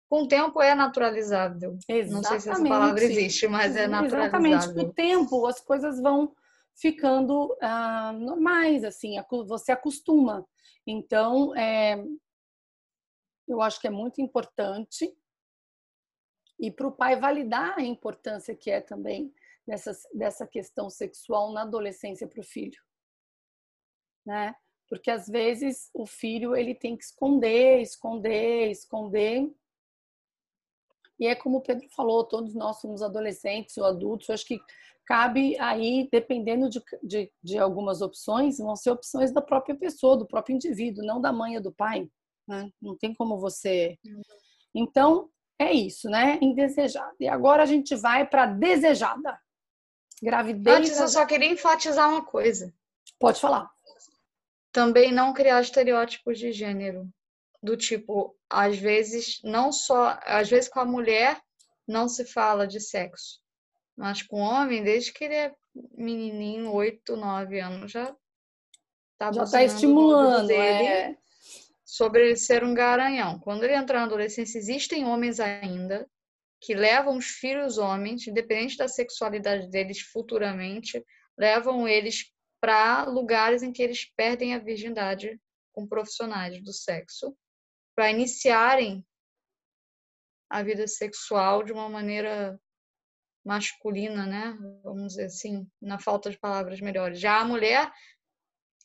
Speaker 2: com o tempo é naturalizável. Não sei se essa palavra
Speaker 4: Exatamente.
Speaker 2: existe, mas é
Speaker 4: Exatamente. Com
Speaker 2: naturalizável.
Speaker 4: o tempo, as coisas vão ficando ah, normais, assim, você acostuma. Então, é, eu acho que é muito importante e para o pai validar a importância que é também dessa, dessa questão sexual na adolescência para o filho, né? Porque às vezes o filho ele tem que esconder, esconder, esconder e é como o Pedro falou, todos nós somos adolescentes ou adultos. Eu acho que cabe aí, dependendo de, de, de algumas opções, vão ser opções da própria pessoa, do próprio indivíduo, não da mãe ou do pai. né? Não tem como você. Então, é isso, né? Indesejada. E agora a gente vai para desejada. Gravidez.
Speaker 2: Antes, eu só queria enfatizar uma coisa.
Speaker 4: Pode falar.
Speaker 2: Também não criar estereótipos de gênero. Do tipo, às vezes, não só. Às vezes, com a mulher, não se fala de sexo. Mas com o homem, desde que ele é menininho, 8, 9 anos, já tá
Speaker 4: Já
Speaker 2: ouvido
Speaker 4: estimulando.
Speaker 2: dele
Speaker 4: É...
Speaker 2: sobre ele ser um garanhão. Quando ele entrar na adolescência, existem homens ainda que levam os filhos homens, independente da sexualidade deles futuramente, levam eles para lugares em que eles perdem a virgindade com profissionais do sexo, para iniciarem a vida sexual de uma maneira masculina, né? Vamos dizer assim, na falta de palavras melhores. Já a mulher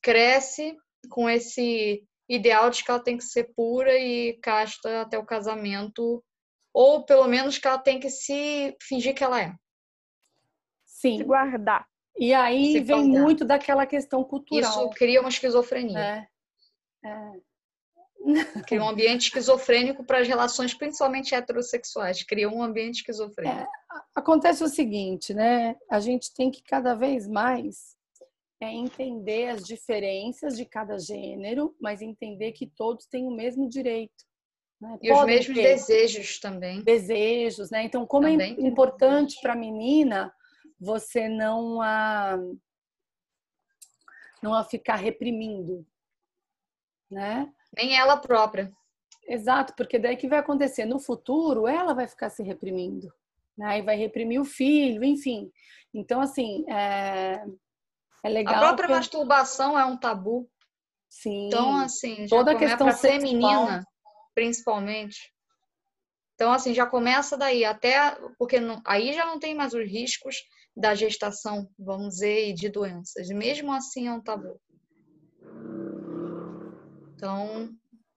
Speaker 2: cresce com esse ideal de que ela tem que ser pura e casta até o casamento, ou pelo menos que ela tem que se fingir que ela é.
Speaker 1: Se
Speaker 4: Sim.
Speaker 1: guardar.
Speaker 4: E aí
Speaker 2: Se
Speaker 4: vem
Speaker 2: guardar.
Speaker 4: muito daquela questão cultural.
Speaker 2: Isso cria uma esquizofrenia,
Speaker 4: né? É.
Speaker 2: cria um ambiente esquizofrênico para as relações, principalmente heterossexuais, cria um ambiente esquizofrênico.
Speaker 4: Acontece o seguinte, né? A gente tem que cada vez mais é entender as diferenças de cada gênero, mas entender que todos têm o mesmo direito. né?
Speaker 2: E os
Speaker 4: Podem
Speaker 2: mesmos
Speaker 4: ter
Speaker 2: desejos também.
Speaker 4: desejos, né? Então, como
Speaker 2: Também
Speaker 4: é importante para a menina você não a não a ficar reprimindo, né?
Speaker 2: Nem ela própria.
Speaker 4: Exato, porque daí que vai acontecer no futuro, ela vai ficar se reprimindo, né? E vai reprimir o filho, enfim. Então, assim, é, é legal.
Speaker 2: A própria
Speaker 4: que-
Speaker 2: masturbação é um tabu.
Speaker 4: Sim.
Speaker 2: Então, assim,
Speaker 4: Toda a questão sexual.
Speaker 2: feminina, principalmente. Então, assim, já começa daí, até porque não- aí já não tem mais os riscos da gestação, vamos dizer, e de doenças. Mesmo assim é um tabu. Então,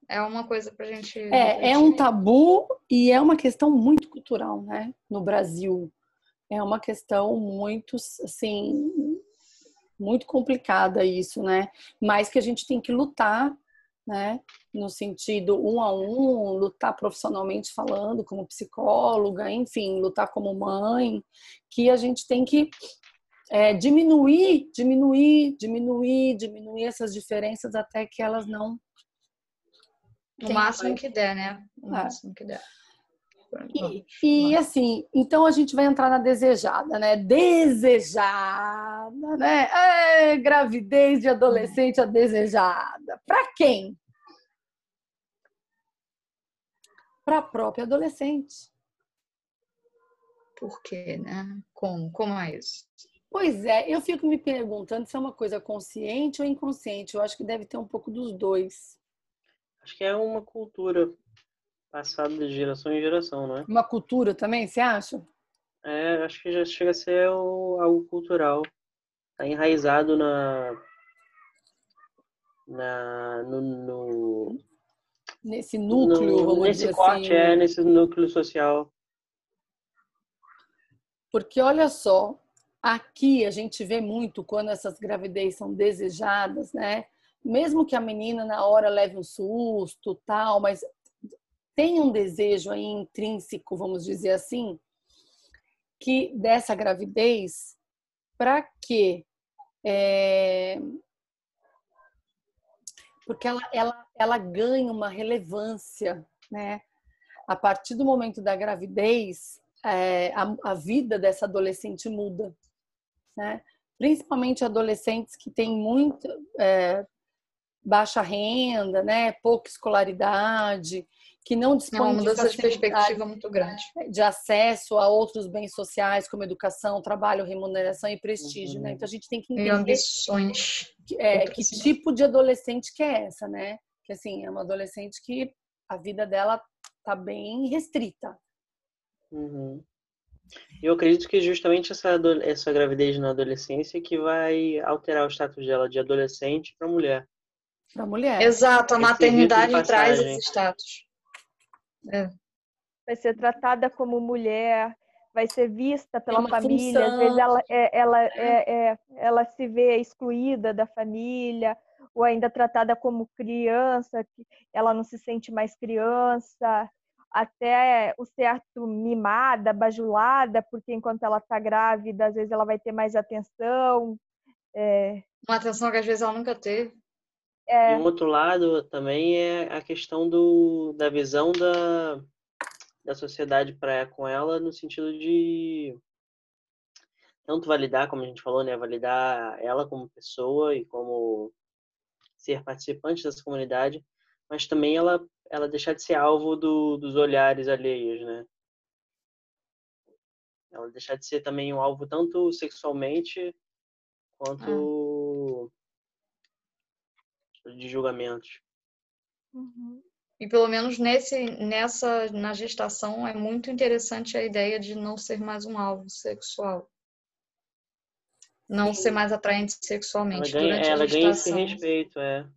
Speaker 2: é uma coisa pra gente.
Speaker 4: É, é um tabu e é uma questão muito cultural, né? No Brasil. É uma questão muito, assim, muito complicada isso, né? Mas que a gente tem que lutar, né? No sentido um a um, lutar profissionalmente falando, como psicóloga, enfim, lutar como mãe, que a gente tem que é, diminuir, diminuir, diminuir, diminuir essas diferenças até que elas não Quem
Speaker 2: máximo que der, né? No
Speaker 4: É.
Speaker 2: máximo que der.
Speaker 4: E, e, assim, então a gente vai entrar na desejada, né? Desejada, né? É, gravidez de adolescente a desejada. Para quem? Para a própria adolescente.
Speaker 2: Por quê, né? Como? Como é isso?
Speaker 4: Pois é, eu fico me perguntando se é uma coisa consciente ou inconsciente. Eu acho que deve ter um pouco dos dois.
Speaker 3: Acho que é uma cultura passada de geração em geração, não é?
Speaker 4: Uma cultura também, você acha?
Speaker 3: É, acho que já chega a ser o- algo cultural. Tá enraizado na na, no, no
Speaker 4: nesse núcleo,
Speaker 3: no, nesse corte,
Speaker 4: assim.
Speaker 3: é, nesse núcleo social.
Speaker 4: Porque olha só, aqui a gente vê muito quando essas gravidez são desejadas, né? Mesmo que a menina na hora leve um susto, tal, mas tem um desejo aí intrínseco, vamos dizer assim, que dessa gravidez, para quê? É... Porque ela, ela, ela ganha uma relevância, né? A partir do momento da gravidez, é, a, a, vida dessa adolescente muda, né? Principalmente adolescentes que têm muita é, baixa renda, né? Pouca escolaridade, que não dispõem
Speaker 2: é uma mudança
Speaker 4: de,
Speaker 2: de perspectiva muito grande,
Speaker 4: de acesso a outros bens sociais como educação, trabalho, remuneração e prestígio,
Speaker 3: uhum.
Speaker 4: né? Então a gente tem que entender
Speaker 2: e ambições.
Speaker 4: Que, é, que tipo de adolescente que é essa, né? Que assim é uma adolescente que a vida dela tá bem restrita.
Speaker 3: Uhum. Eu acredito que justamente essa, essa gravidez na adolescência que vai alterar o status dela de adolescente para mulher.
Speaker 4: Para mulher.
Speaker 2: Exato, a maternidade traz esse status. É.
Speaker 1: Vai ser tratada como mulher, vai ser vista pela família, função. às vezes ela, é, ela, é. é, ela se vê excluída da família, ou ainda tratada como criança, ela não se sente mais criança, até o certo mimada, bajulada, porque enquanto ela está grávida, às vezes ela vai ter mais atenção. É...
Speaker 2: Uma atenção que às vezes ela nunca teve.
Speaker 3: É... E um outro lado também é a questão do, da visão da, da sociedade para com ela, no sentido de tanto validar, como a gente falou, né, validar ela como pessoa e como ser participante dessa comunidade, mas também ela ela deixar de ser alvo do, dos olhares alheios, né? Ela deixar de ser também um alvo tanto sexualmente quanto de julgamentos.
Speaker 2: Uhum. E pelo menos nesse, nessa, na gestação, é muito interessante a ideia de não ser mais um alvo sexual. Não Sim. ser mais atraente sexualmente.
Speaker 3: Ela ganha,
Speaker 2: durante
Speaker 3: ela
Speaker 2: a
Speaker 3: ganha esse
Speaker 2: gestação.
Speaker 3: respeito, é.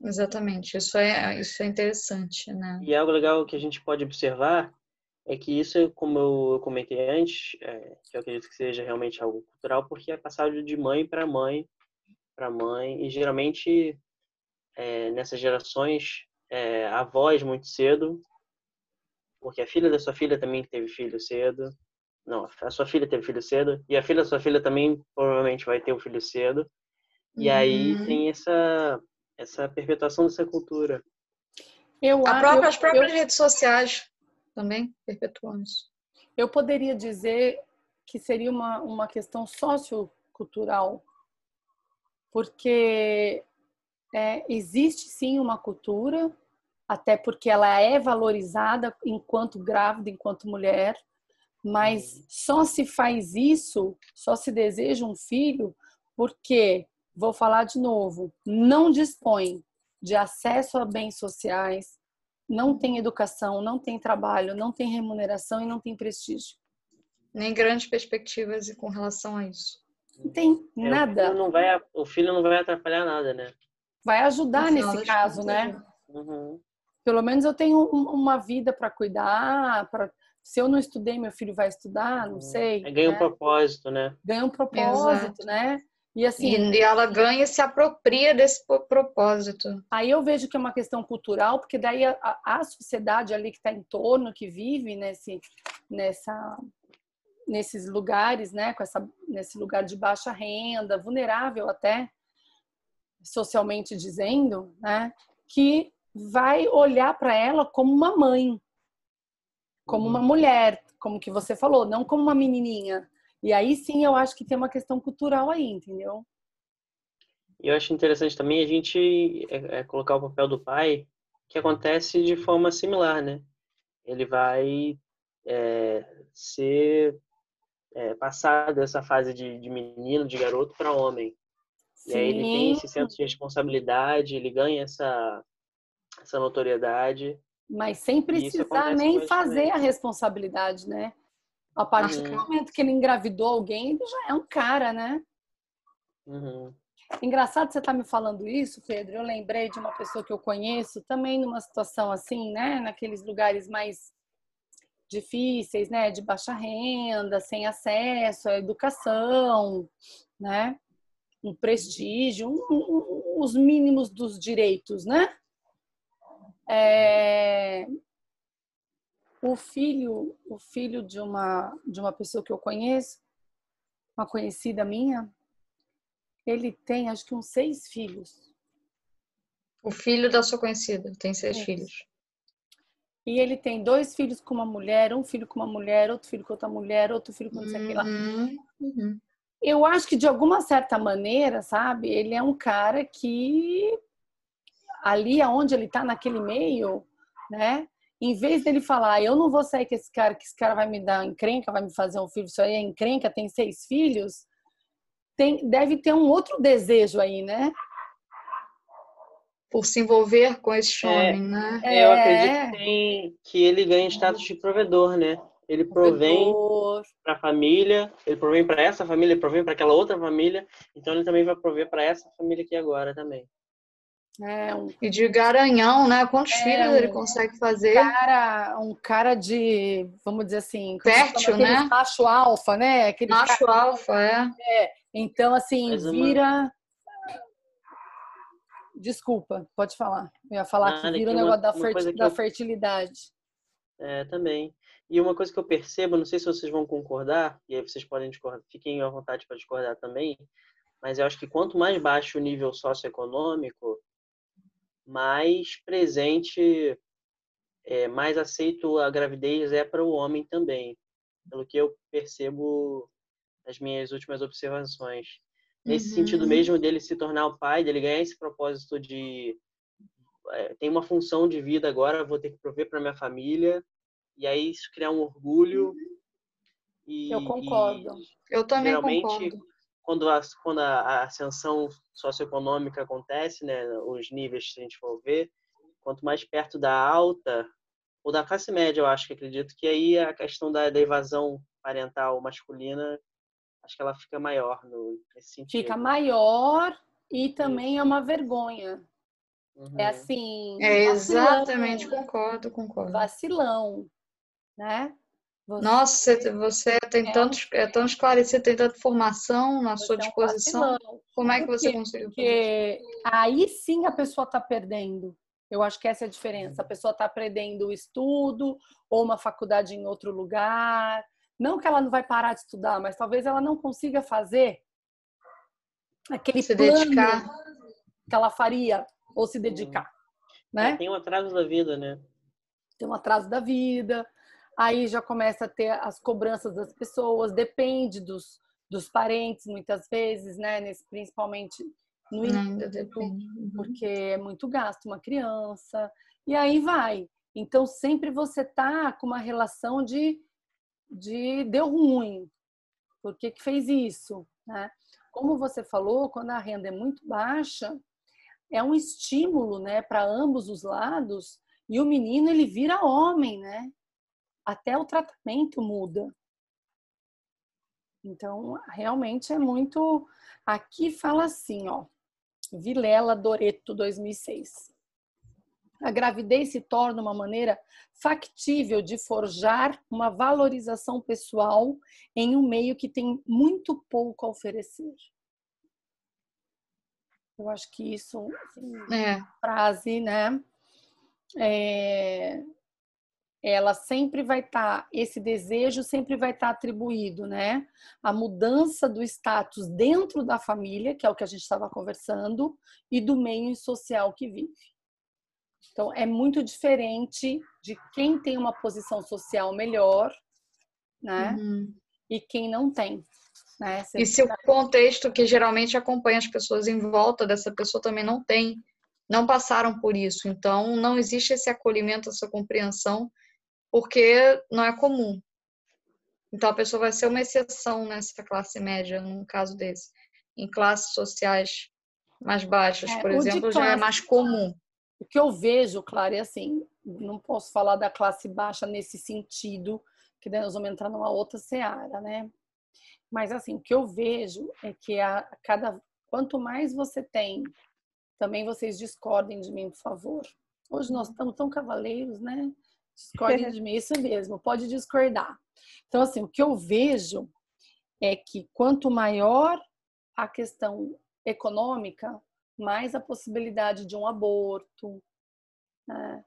Speaker 2: Exatamente, isso é, isso é interessante, né?
Speaker 3: E algo legal que a gente pode observar é que isso, como eu comentei antes, é, que eu acredito que seja realmente algo cultural, porque é passado de mãe para mãe, para mãe, e geralmente é, nessas gerações, é, avós muito cedo, porque a filha da sua filha também teve filho cedo, não, a sua filha teve filho cedo, e a filha da sua filha também provavelmente vai ter um filho cedo, e uhum. aí tem essa essa perpetuação dessa cultura.
Speaker 2: Eu, própria, eu, as próprias eu, redes sociais também perpetuam isso.
Speaker 4: Eu poderia dizer que seria uma, uma questão sociocultural, porque é, existe sim uma cultura, até porque ela é valorizada enquanto grávida, enquanto mulher, mas uhum. só se faz isso, só se deseja um filho, porque vou falar de novo, não dispõe de acesso a bens sociais, não tem educação, não tem trabalho, não tem remuneração e não tem prestígio.
Speaker 2: Nem grandes perspectivas com relação a isso.
Speaker 4: Não tem é, nada.
Speaker 3: O filho, não vai, o filho não vai atrapalhar nada, né?
Speaker 4: Vai ajudar nesse caso, né?
Speaker 3: Uhum.
Speaker 4: Pelo menos eu tenho uma vida para cuidar, para se eu não estudei, meu filho vai estudar, não uhum. sei.
Speaker 3: É, ganha
Speaker 4: né?
Speaker 3: um propósito, né?
Speaker 4: Ganha um propósito, Exato. né?
Speaker 2: E assim, e ela ganha e se apropria desse propósito.
Speaker 4: Aí eu vejo que é uma questão cultural, porque daí a, a sociedade ali que está em torno, que vive nesse, nessa, nesses lugares, né, com essa, nesse lugar de baixa renda, vulnerável até, socialmente dizendo, né, que vai olhar para ela como uma mãe, como uma uhum. mulher, como que você falou, não como uma menininha, e aí sim eu acho que tem uma questão cultural aí, entendeu?
Speaker 3: E eu acho interessante também a gente é, é, colocar o papel do pai, que acontece de forma similar, né? Ele vai é, ser é, passar dessa fase de, de menino, de garoto, para homem. Sim. E aí ele tem esse senso de responsabilidade, ele ganha essa, essa notoriedade.
Speaker 4: Mas sem precisar nem fazer a responsabilidade, né? A partir uhum. do momento que ele engravidou alguém, ele já é um cara, né?
Speaker 3: Uhum.
Speaker 4: Engraçado você estar tá me falando isso, Pedro. Eu lembrei de uma pessoa que eu conheço também numa situação assim, né? Naqueles lugares mais difíceis, né? De baixa renda, sem acesso à educação, né? Um prestígio, um, um, os mínimos dos direitos, né? É... O filho, o filho de uma de uma pessoa que eu conheço, uma conhecida minha, ele tem acho que uns seis filhos.
Speaker 2: O filho da sua conhecida tem seis é. filhos.
Speaker 4: E ele tem dois filhos com uma mulher, um filho com uma mulher, outro filho com outra mulher, outro filho com não sei o que lá. Uhum. uhum. Eu acho que de alguma certa maneira, sabe, ele é um cara que ali aonde ele tá naquele meio, né? Em vez dele falar, eu não vou sair com esse cara, que esse cara vai me dar encrenca, vai me fazer um filho, isso aí é encrenca, tem seis filhos, tem, deve ter um outro desejo aí, né?
Speaker 2: Por se envolver com esse é, homem, né?
Speaker 3: É, eu acredito que, tem, que ele ganha status de provedor, né? Ele provém para a família, ele provém para essa família, ele provém para aquela outra família, então ele também vai prover para essa família aqui agora também.
Speaker 2: É um... E de garanhão, né? Quantos é, filhos ele consegue fazer?
Speaker 4: Cara, um cara de, vamos dizer assim,
Speaker 2: fértil, né?
Speaker 4: Macho alfa, né?
Speaker 2: Aquele macho cara... alfa, é.
Speaker 4: é. Então, assim, vira. Desculpa, pode falar. Eu ia falar Nada, que vira o negócio da, da eu... fertilidade.
Speaker 3: É, também. E uma coisa que eu percebo, não sei se vocês vão concordar, e aí vocês podem discordar, fiquem à vontade para discordar também, mas eu acho que quanto mais baixo o nível socioeconômico, mais presente, é, mais aceito a gravidez é para o homem também, pelo que eu percebo nas minhas últimas observações. Nesse uhum. sentido mesmo dele se tornar o pai, dele ganhar esse propósito de é, tem uma função de vida agora, vou ter que prover para minha família, e aí isso criar um orgulho.
Speaker 4: E, eu concordo.
Speaker 2: E, eu também geralmente, concordo
Speaker 3: quando a, quando a ascensão socioeconômica acontece, né, os níveis, se a gente for ver, quanto mais perto da alta, ou da classe média, eu acho que acredito que aí a questão da, da evasão parental masculina, acho que ela fica maior no, nesse sentido.
Speaker 4: Fica maior e também Isso. é uma vergonha. É uhum. É assim.
Speaker 2: É exatamente, concordo, concordo.
Speaker 4: Vacilão, né?
Speaker 2: Você, Nossa, você tem é tanto, é tão esclarecido, tem tanta informação na sua disposição. É um Como é que você conseguiu
Speaker 4: Porque aí sim a pessoa está perdendo. Eu acho que essa é a diferença. A pessoa está perdendo o estudo ou uma faculdade em outro lugar. Não que ela não vai parar de estudar, mas talvez ela não consiga fazer aquele se plano dedicar. que ela faria ou se dedicar, né?
Speaker 3: É, tem um atraso da vida, né?
Speaker 4: Tem um atraso da vida aí já começa a ter as cobranças das pessoas, depende dos, dos parentes, muitas vezes, né? Nesse, principalmente no início, uhum. porque é muito gasto uma criança, e aí vai. Então, sempre você tá com uma relação de, de deu ruim, por que, que fez isso, né? Como você falou, quando a renda é muito baixa, é um estímulo, né, para ambos os lados, e o menino ele vira homem, né? até o tratamento muda. Então, realmente é muito. Aqui fala assim, ó, Vilela Doreto 2006. A gravidez se torna uma maneira factível de forjar uma valorização pessoal em um meio que tem muito pouco a oferecer. Eu acho que isso, assim, é. frase, né? É, ela sempre vai estar, tá, esse desejo sempre vai estar tá atribuído, né? A mudança do status dentro da família, que é o que a gente estava conversando, e do meio social que vive. Então, é muito diferente de quem tem uma posição social melhor, né? Uhum. E quem não tem. Né?
Speaker 2: e se o contexto que geralmente acompanha as pessoas em volta dessa pessoa também não tem, não passaram por isso. Então, não existe esse acolhimento, essa compreensão porque não é comum. Então a pessoa vai ser uma exceção nessa classe média, num caso desse. Em classes sociais mais baixas, é, por exemplo, já é mais comum.
Speaker 4: O que eu vejo, claro, é assim, não posso falar da classe baixa nesse sentido, que daí nós vamos entrar numa outra seara, né? Mas assim, o que eu vejo é que a cada quanto mais você tem, também vocês discordem de mim, por favor. Hoje nós estamos tão cavaleiros, né? Discordem de [laughs] mim, isso mesmo, pode discordar. Então, assim, o que eu vejo é que quanto maior a questão econômica, mais a possibilidade de um aborto, né?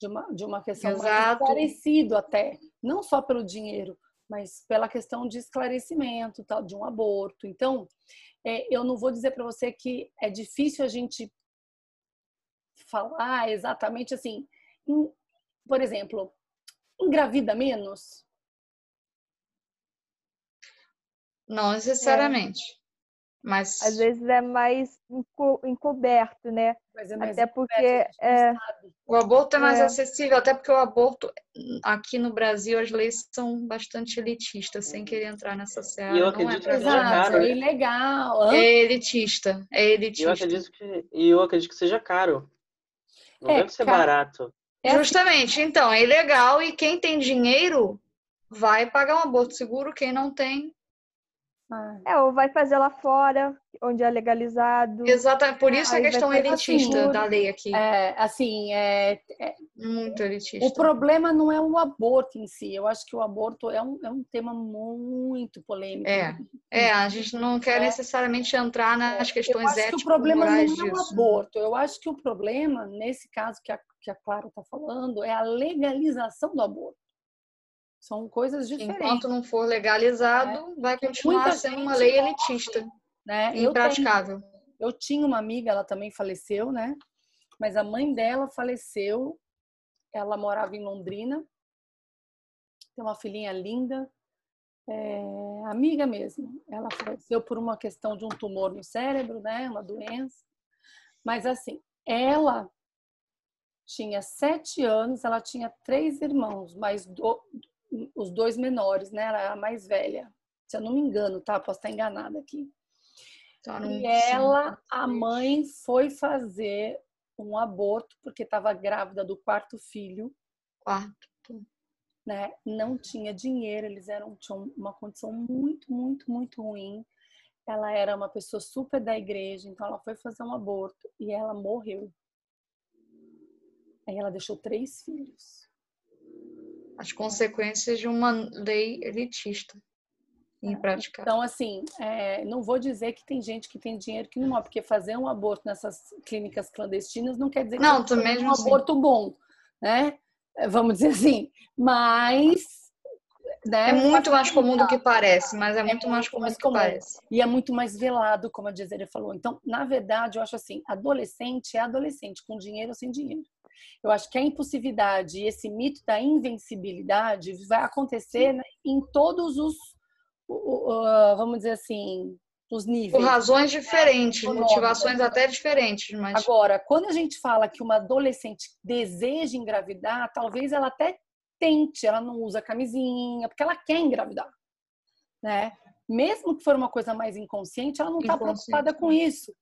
Speaker 4: de, uma, de uma questão Exato. mais esclarecido até, não só pelo dinheiro, mas pela questão de esclarecimento tal, de um aborto. Então, é, eu não vou dizer para você que é difícil a gente falar exatamente assim, em, por exemplo, engravida menos?
Speaker 2: Não necessariamente. É. Mas
Speaker 1: às vezes é mais enco encoberto, né?
Speaker 4: Mas é mais até porque é...
Speaker 2: o aborto é mais é. acessível, até porque o aborto aqui no Brasil as leis são bastante elitistas, sem querer entrar nessa seara.
Speaker 3: E eu
Speaker 2: é
Speaker 3: acredito que seja caro.
Speaker 4: É ilegal.
Speaker 2: É elitista, é elitista.
Speaker 3: Eu acredito que, e eu acredito que seja caro. Não é, deve ser caro. barato.
Speaker 2: É assim. Justamente, então, é ilegal e quem tem dinheiro vai pagar um aborto seguro, quem não tem
Speaker 1: ah. É, ou vai fazer lá fora, onde é legalizado.
Speaker 2: Exatamente, por isso a questão elitista assim,
Speaker 4: da
Speaker 2: lei aqui.
Speaker 4: É, assim, é,
Speaker 2: é, Muito elitista.
Speaker 4: O problema não é o aborto em si, eu acho que o aborto é um, é um tema muito polêmico.
Speaker 2: É, é a gente não quer é. necessariamente entrar nas questões eu acho
Speaker 4: éticas. Que o problema não é o aborto, eu acho que o problema, nesse caso que a, que a Clara está falando, é a legalização do aborto. São coisas diferentes.
Speaker 2: Enquanto não for legalizado, é. vai continuar sendo uma lei elitista, né? impraticável.
Speaker 4: Eu, tenho, eu tinha uma amiga, ela também faleceu, né? Mas a mãe dela faleceu. Ela morava em Londrina. Tem uma filhinha linda, é, amiga mesmo. Ela faleceu por uma questão de um tumor no cérebro, né? Uma doença. Mas assim, ela tinha sete anos, ela tinha três irmãos, mas do, os dois menores, né? Ela era a mais velha. Se eu não me engano, tá? Posso estar enganada aqui. Tá, e ela, a mãe, foi fazer um aborto porque estava grávida do quarto filho.
Speaker 2: Quarto.
Speaker 4: Né? Não tinha dinheiro, eles eram tinham uma condição muito, muito, muito ruim. Ela era uma pessoa super da igreja, então ela foi fazer um aborto e ela morreu. Aí ela deixou três filhos
Speaker 2: as consequências de uma lei elitista impraticável.
Speaker 4: Então, assim, é, não vou dizer que tem gente que tem dinheiro que não é, porque fazer um aborto nessas clínicas clandestinas não quer dizer que
Speaker 2: não, também
Speaker 4: um assim. aborto bom, né? Vamos dizer assim. Mas
Speaker 2: né? É muito mais comum do que parece, mas é, é muito mais comum do que parece.
Speaker 4: E é muito mais velado, como a Dizere falou. Então, na verdade, eu acho assim, adolescente é adolescente, com dinheiro ou sem dinheiro. Eu acho que a impulsividade e esse mito da invencibilidade vai acontecer né, em todos os, uh, vamos dizer assim, os níveis.
Speaker 2: Por razões diferentes, é, motivações até diferentes. Mas...
Speaker 4: Agora, quando a gente fala que uma adolescente deseja engravidar, talvez ela até tente, ela não usa camisinha, porque ela quer engravidar, né? Mesmo que for uma coisa mais inconsciente, ela não está preocupada com isso.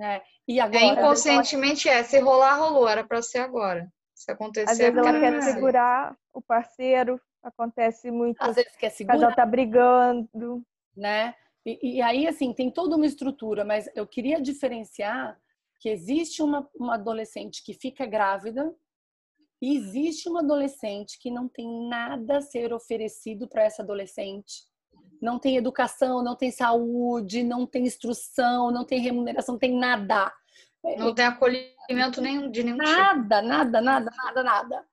Speaker 4: Né? E
Speaker 2: é, agora, é, inconscientemente ela... é, se rolar, rolou, era para ser agora. Se acontecer,
Speaker 1: Às vezes ela quer segurar o parceiro, acontece muito.
Speaker 4: Às vezes quer segurar.
Speaker 1: O casal tá brigando.
Speaker 4: Né? E, e, aí, assim, tem toda uma estrutura, mas eu queria diferenciar que existe uma, uma adolescente que fica grávida e existe uma adolescente que não tem nada a ser oferecido para essa adolescente. Não tem educação, não tem saúde, não tem instrução, não tem remuneração, não tem nada.
Speaker 2: Não tem acolhimento nenhum de nenhum
Speaker 4: nada, tipo. Nada, nada, nada, nada.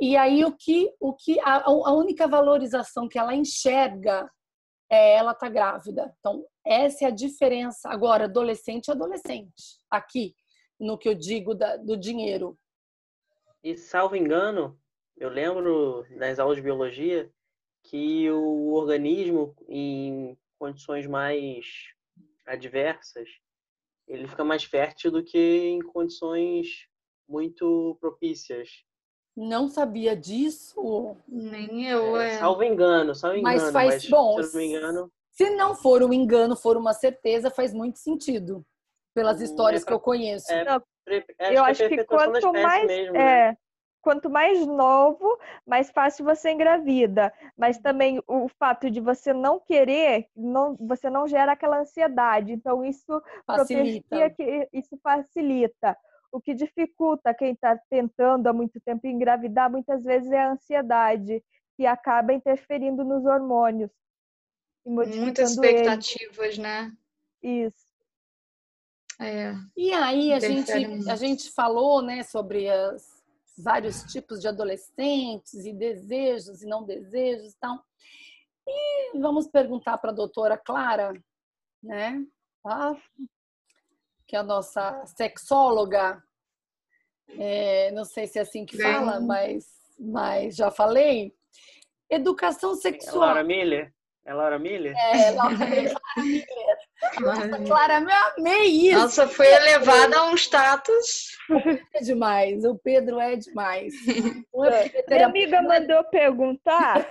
Speaker 4: E aí o que, o que a, a única valorização que ela enxerga é ela tá grávida. Então essa é a diferença. Agora adolescente é adolescente. Aqui no que eu digo da, do dinheiro
Speaker 3: e, salvo engano, eu lembro nas aulas de biologia que o organismo, em condições mais adversas, ele fica mais fértil do que em condições muito propícias.
Speaker 4: Não sabia disso.
Speaker 2: Nem eu, é.
Speaker 3: é. Salvo engano, salvo engano.
Speaker 4: Mas faz mas, bom. Se não, engano... se não for um engano, for uma certeza, faz muito sentido. Pelas hum, histórias é pra, que eu conheço.
Speaker 1: É, é, eu acho que, que quanto mais mesmo, né? Quanto mais novo, mais fácil você engravida. Mas também o fato de você não querer, não, você não gera aquela ansiedade. Então, isso
Speaker 4: facilita.
Speaker 1: Que, isso facilita. O que dificulta quem está tentando há muito tempo engravidar, muitas vezes, é a ansiedade, que acaba interferindo nos hormônios.
Speaker 2: Muitas expectativas, eles. né?
Speaker 1: Isso.
Speaker 4: É, e aí a gente, a gente falou né, sobre os vários tipos de adolescentes e desejos e não desejos e tal. E vamos perguntar para a doutora Clara, né? Tá? que é a nossa sexóloga. É, não sei se é assim que fala, mas, mas já falei. Educação sexual.
Speaker 3: É Laura Miller? É Laura Miller?
Speaker 4: É, Laura Miller. Nossa, Clara, eu amei isso.
Speaker 2: Nossa, foi elevada a um status.
Speaker 4: É demais, o Pedro é demais. [laughs]
Speaker 1: Minha amiga mandou perguntar.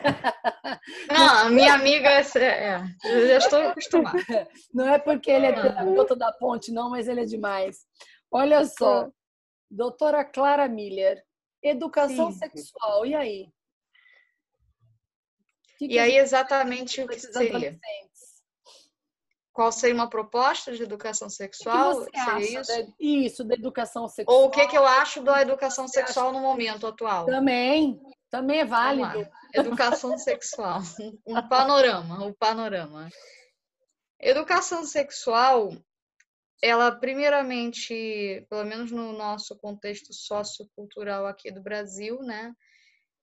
Speaker 1: [laughs]
Speaker 2: Não, minha amiga, é, é, eu já estou acostumada.
Speaker 4: Não é porque ele é terapeuta da ponte, não, mas ele é demais. Olha só, doutora Clara Miller, educação Sim. sexual, e aí?
Speaker 2: Que que e aí exatamente o que seria? Qual seria uma proposta de educação sexual?
Speaker 4: O que você acha isso? Da, isso, da educação sexual.
Speaker 2: Ou o que, que eu acho da educação sexual no momento atual?
Speaker 4: Também, também é válido.
Speaker 2: Educação [laughs] sexual, um panorama, um panorama. Educação sexual, ela primeiramente, pelo menos no nosso contexto sociocultural aqui do Brasil, né,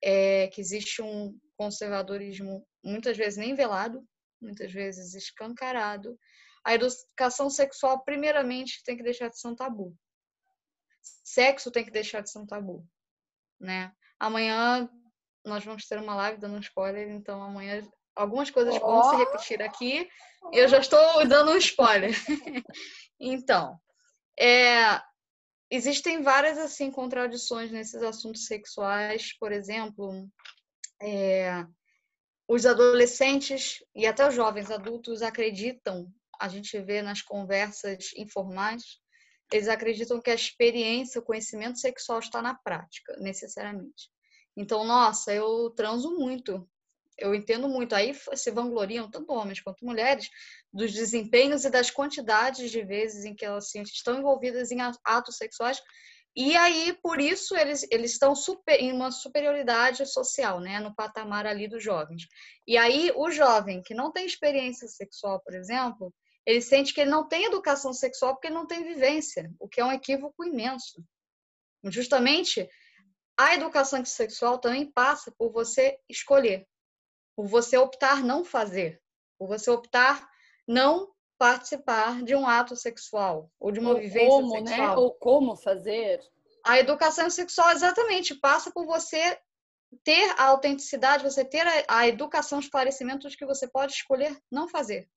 Speaker 2: é que existe um conservadorismo muitas vezes nem velado, muitas vezes escancarado, a educação sexual, primeiramente, tem que deixar de ser um tabu. Sexo tem que deixar de ser um tabu, né? Amanhã nós vamos ter uma live dando um spoiler, então amanhã algumas coisas oh. vão se repetir aqui. Eu já estou dando um spoiler. [laughs] então, é, existem várias assim contradições nesses assuntos sexuais, por exemplo, é, os adolescentes e até os jovens adultos acreditam, a gente vê nas conversas informais, eles acreditam que a experiência, o conhecimento sexual está na prática, necessariamente. Então, nossa, eu transo muito, eu entendo muito. Aí se vangloriam, tanto homens quanto mulheres, dos desempenhos e das quantidades de vezes em que elas assim, estão envolvidas em atos sexuais e aí, por isso, eles, eles estão super, em uma superioridade social, né, no patamar ali dos jovens. E aí, o jovem que não tem experiência sexual, por exemplo, ele sente que ele não tem educação sexual porque ele não tem vivência, o que é um equívoco imenso. Justamente, a educação sexual também passa por você escolher, por você optar não fazer, por você optar não participar de um ato sexual ou de uma ou vivência como, né? sexual.
Speaker 4: Né? Ou como fazer.
Speaker 2: A educação sexual exatamente passa por você ter a autenticidade, você ter a, a educação, esclarecimento de que você pode escolher não fazer.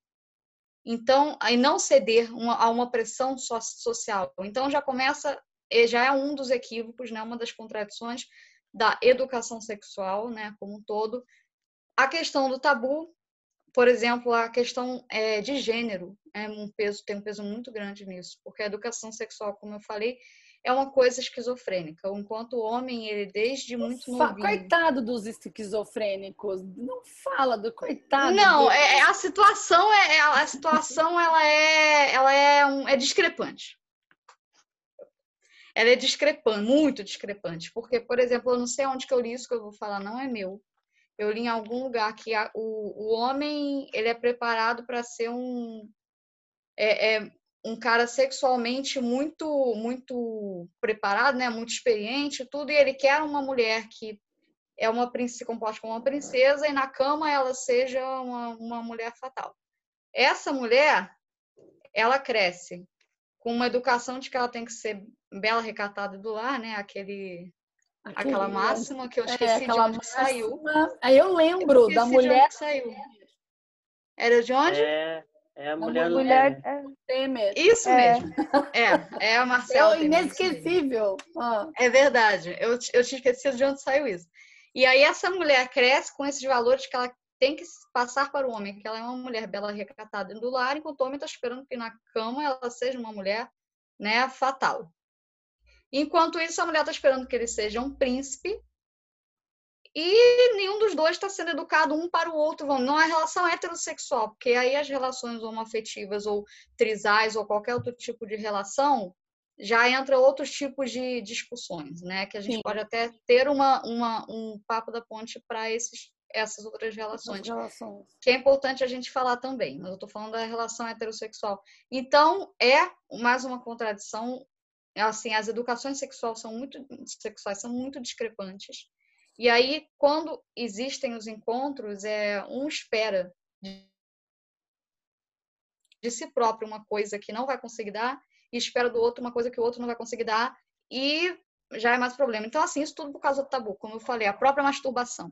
Speaker 2: Então, aí não ceder uma, a uma pressão so, social. Então já começa, já é um dos equívocos, né, uma das contradições da educação sexual, né, como um todo. A questão do tabu, por exemplo, a questão é, de gênero é um peso, tem um peso muito grande nisso, porque a educação sexual, como eu falei, é uma coisa esquizofrênica. Enquanto o homem, ele desde muito novinho...
Speaker 4: Coitado dos esquizofrênicos, não fala do coitado.
Speaker 2: Não, do... é, é a situação é, é a situação ela é ela é, um, é discrepante. Ela é discrepante, muito discrepante, porque por exemplo, eu não sei onde que eu li isso que eu vou falar, não é meu eu li em algum lugar que a, o, o homem ele é preparado para ser um é, é, um cara sexualmente muito muito preparado, né, muito experiente, tudo, e ele quer uma mulher que é uma se comporte como uma princesa e na cama ela seja uma, uma mulher fatal. Essa mulher, ela cresce com uma educação de que ela tem que ser bela, recatada do lar, né? Aquele Aquele, aquela máxima que eu é, esqueci é, de onde máxima, saiu.
Speaker 4: Aí eu lembro eu da mulher.
Speaker 2: De saiu. Era de onde?
Speaker 3: É, é a mulher, mulher
Speaker 4: é, Temer.
Speaker 2: Isso é. mesmo. É, é a Marcela.
Speaker 4: É inesquecível. Ah.
Speaker 2: É verdade. Eu, eu tinha esquecido de onde saiu isso. E aí essa mulher cresce com esses valores que ela tem que passar para o homem, que ela é uma mulher bela recatada do lar, enquanto o homem está esperando que na cama ela seja uma mulher né, fatal. Enquanto isso, a mulher está esperando que ele seja um príncipe e nenhum dos dois está sendo educado um para o outro. Não é relação heterossexual, porque aí as relações homoafetivas ou trisais ou qualquer outro tipo de relação já entra outros tipos de discussões, né? Que a gente Sim. pode até ter uma, uma, um papo da ponte para esses essas outras relações, relações, que é importante a gente falar também, mas eu estou falando da relação heterossexual. Então, é mais uma contradição, assim, as educações sexuais são muito, sexuais são muito discrepantes, e aí, quando existem os encontros, é um espera de, de si próprio uma coisa que não vai conseguir dar, e espera do outro uma coisa que o outro não vai conseguir dar, e já é mais problema. Então, assim, isso tudo por causa do tabu, como eu falei, a própria masturbação.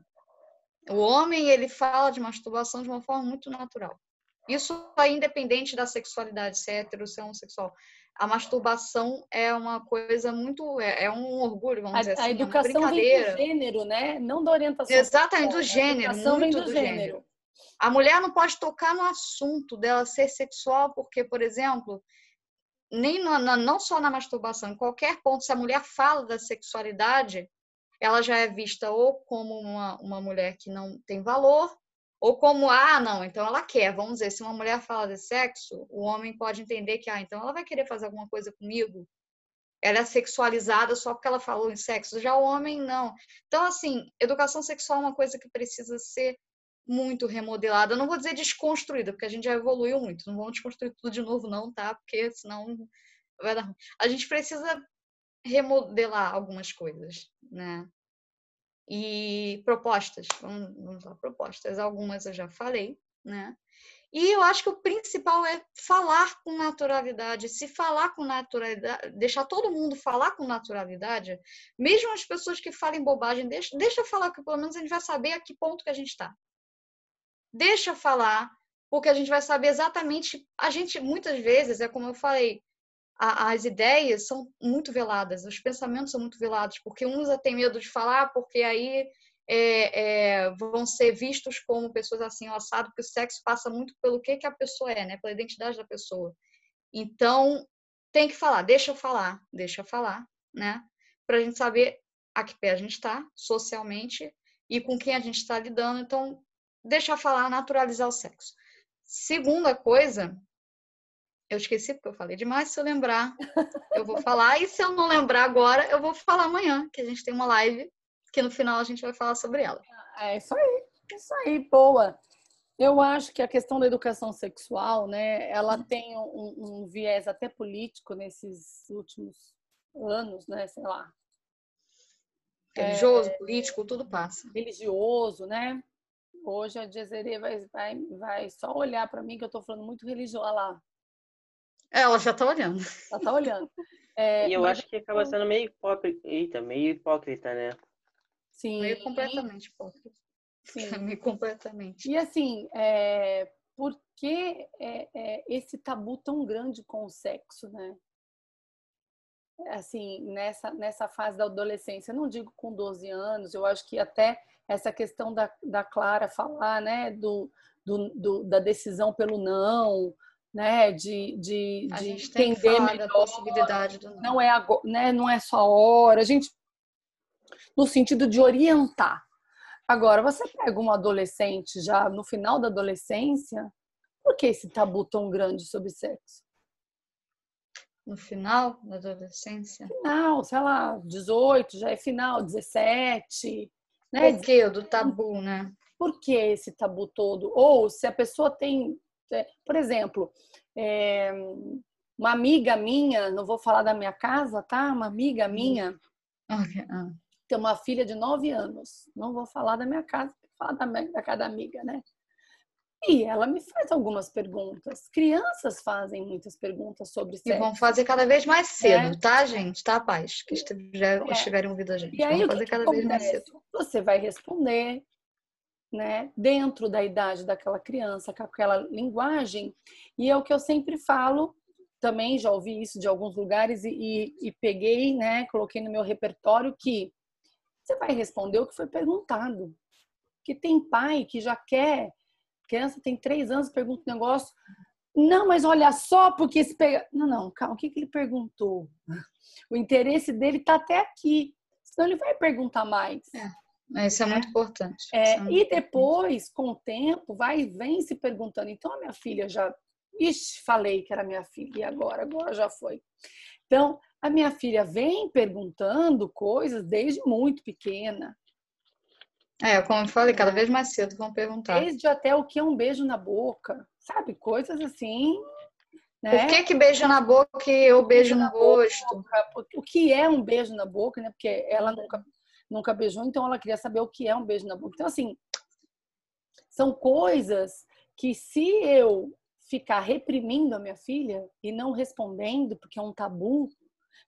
Speaker 2: O homem, ele fala de masturbação de uma forma muito natural. Isso é independente da sexualidade, se é hétero, se é homossexual. A masturbação é uma coisa muito. É, é um orgulho, vamos
Speaker 4: a,
Speaker 2: dizer assim.
Speaker 4: A educação é vem do gênero, né? Não da orientação.
Speaker 2: Exatamente, do gênero. muito do, do gênero. gênero. A mulher não pode tocar no assunto dela ser sexual, porque, por exemplo, nem no, não só na masturbação, em qualquer ponto, se a mulher fala da sexualidade, ela já é vista ou como uma, uma mulher que não tem valor, ou como, ah, não, então ela quer. Vamos dizer, se uma mulher fala de sexo, o homem pode entender que, ah, então ela vai querer fazer alguma coisa comigo. Ela é sexualizada só porque ela falou em sexo. Já o homem, não. Então, assim, educação sexual é uma coisa que precisa ser muito remodelada. Eu não vou dizer desconstruída, porque a gente já evoluiu muito. Não vamos desconstruir tudo de novo, não, tá? Porque senão vai dar ruim. A gente precisa remodelar algumas coisas, né? E propostas, vamos, vamos lá, propostas. Algumas eu já falei, né? E eu acho que o principal é falar com naturalidade. Se falar com naturalidade, deixar todo mundo falar com naturalidade, mesmo as pessoas que falem bobagem, deixa, deixa eu falar, que pelo menos a gente vai saber a que ponto que a gente está. Deixa eu falar, porque a gente vai saber exatamente. A gente, muitas vezes, é como eu falei, as ideias são muito veladas, os pensamentos são muito velados, porque uns têm medo de falar, porque aí é, é, vão ser vistos como pessoas assim, assado, porque o sexo passa muito pelo que, que a pessoa é, né? Pela identidade da pessoa. Então, tem que falar, deixa eu falar, deixa eu falar, né? Para a gente saber a que pé a gente está socialmente e com quem a gente está lidando. Então, deixa eu falar, naturalizar o sexo. Segunda coisa eu esqueci porque eu falei demais. Se eu lembrar, eu vou falar. E se eu não lembrar agora, eu vou falar amanhã, que a gente tem uma live que no final a gente vai falar sobre ela.
Speaker 4: É isso aí, isso aí, boa. Eu acho que a questão da educação sexual, né, ela tem um, um viés até político nesses últimos anos, né, sei lá.
Speaker 2: Religioso, é, político, tudo passa.
Speaker 4: Religioso, né? Hoje a Jezere vai, vai, vai só olhar para mim que eu estou falando muito religioso lá.
Speaker 2: Ela já tá olhando.
Speaker 4: Ela tá olhando.
Speaker 3: É, e eu acho que acaba sendo meio hipócrita, Eita, meio hipócrita, né?
Speaker 2: Sim. Meio completamente hipócrita. Sim. [laughs] meio completamente.
Speaker 4: E assim, é, por que é, é, esse tabu tão grande com o sexo, né? Assim, nessa, nessa fase da adolescência, eu não digo com 12 anos, eu acho que até essa questão da, da Clara falar, né, do, do, do da decisão pelo não, né, de, de, de entender melhor. Da possibilidade do não. é agora, né, não é só hora. A gente no sentido de orientar. Agora, você pega um adolescente já no final da adolescência, por que esse tabu tão grande sobre sexo?
Speaker 2: No final da adolescência?
Speaker 4: Final, sei lá, 18, já é final, 17. Né?
Speaker 2: Por que do tabu, né?
Speaker 4: Por que esse tabu todo? Ou se a pessoa tem por exemplo, é, uma amiga minha, não vou falar da minha casa, tá? Uma amiga uhum. minha okay. ah. tem uma filha de nove anos. Não vou falar da minha casa, vou falar da, minha, da cada amiga, né? E ela me faz algumas perguntas. Crianças fazem muitas perguntas sobre sexo.
Speaker 2: E vão fazer cada vez mais cedo, é. tá, gente? Tá, paz? Que já é. estiverem ouvindo a gente.
Speaker 4: E aí,
Speaker 2: vão
Speaker 4: fazer cada vez mais cedo. Você vai responder, né, dentro da idade daquela criança, com aquela linguagem. E é o que eu sempre falo, também já ouvi isso de alguns lugares e, e, e peguei, né, coloquei no meu repertório que você vai responder o que foi perguntado. Que tem pai que já quer, criança tem três anos, pergunta um negócio, Não, mas olha só, porque esse pega... Não, não, calma, o que, que ele perguntou? O interesse dele está até aqui. Senão ele vai perguntar mais.
Speaker 2: É. Isso é muito é. importante.
Speaker 4: É,
Speaker 2: é muito
Speaker 4: e depois, com o tempo, vai e vem se perguntando. Então, a minha filha já. Ixi, falei que era minha filha, e agora? Agora já foi. Então, a minha filha vem perguntando coisas desde muito pequena.
Speaker 2: É, como eu falei, cada vez mais cedo vão perguntar.
Speaker 4: Desde até o que é um beijo na boca, sabe? Coisas assim. Né?
Speaker 2: Por que, que beijo na boca e eu beijo no rosto?
Speaker 4: o que é um beijo na boca, né? Porque ela nunca, nunca beijou, então ela queria saber o que é um beijo na boca. Então, assim, são coisas que se eu ficar reprimindo a minha filha e não respondendo, porque é um tabu,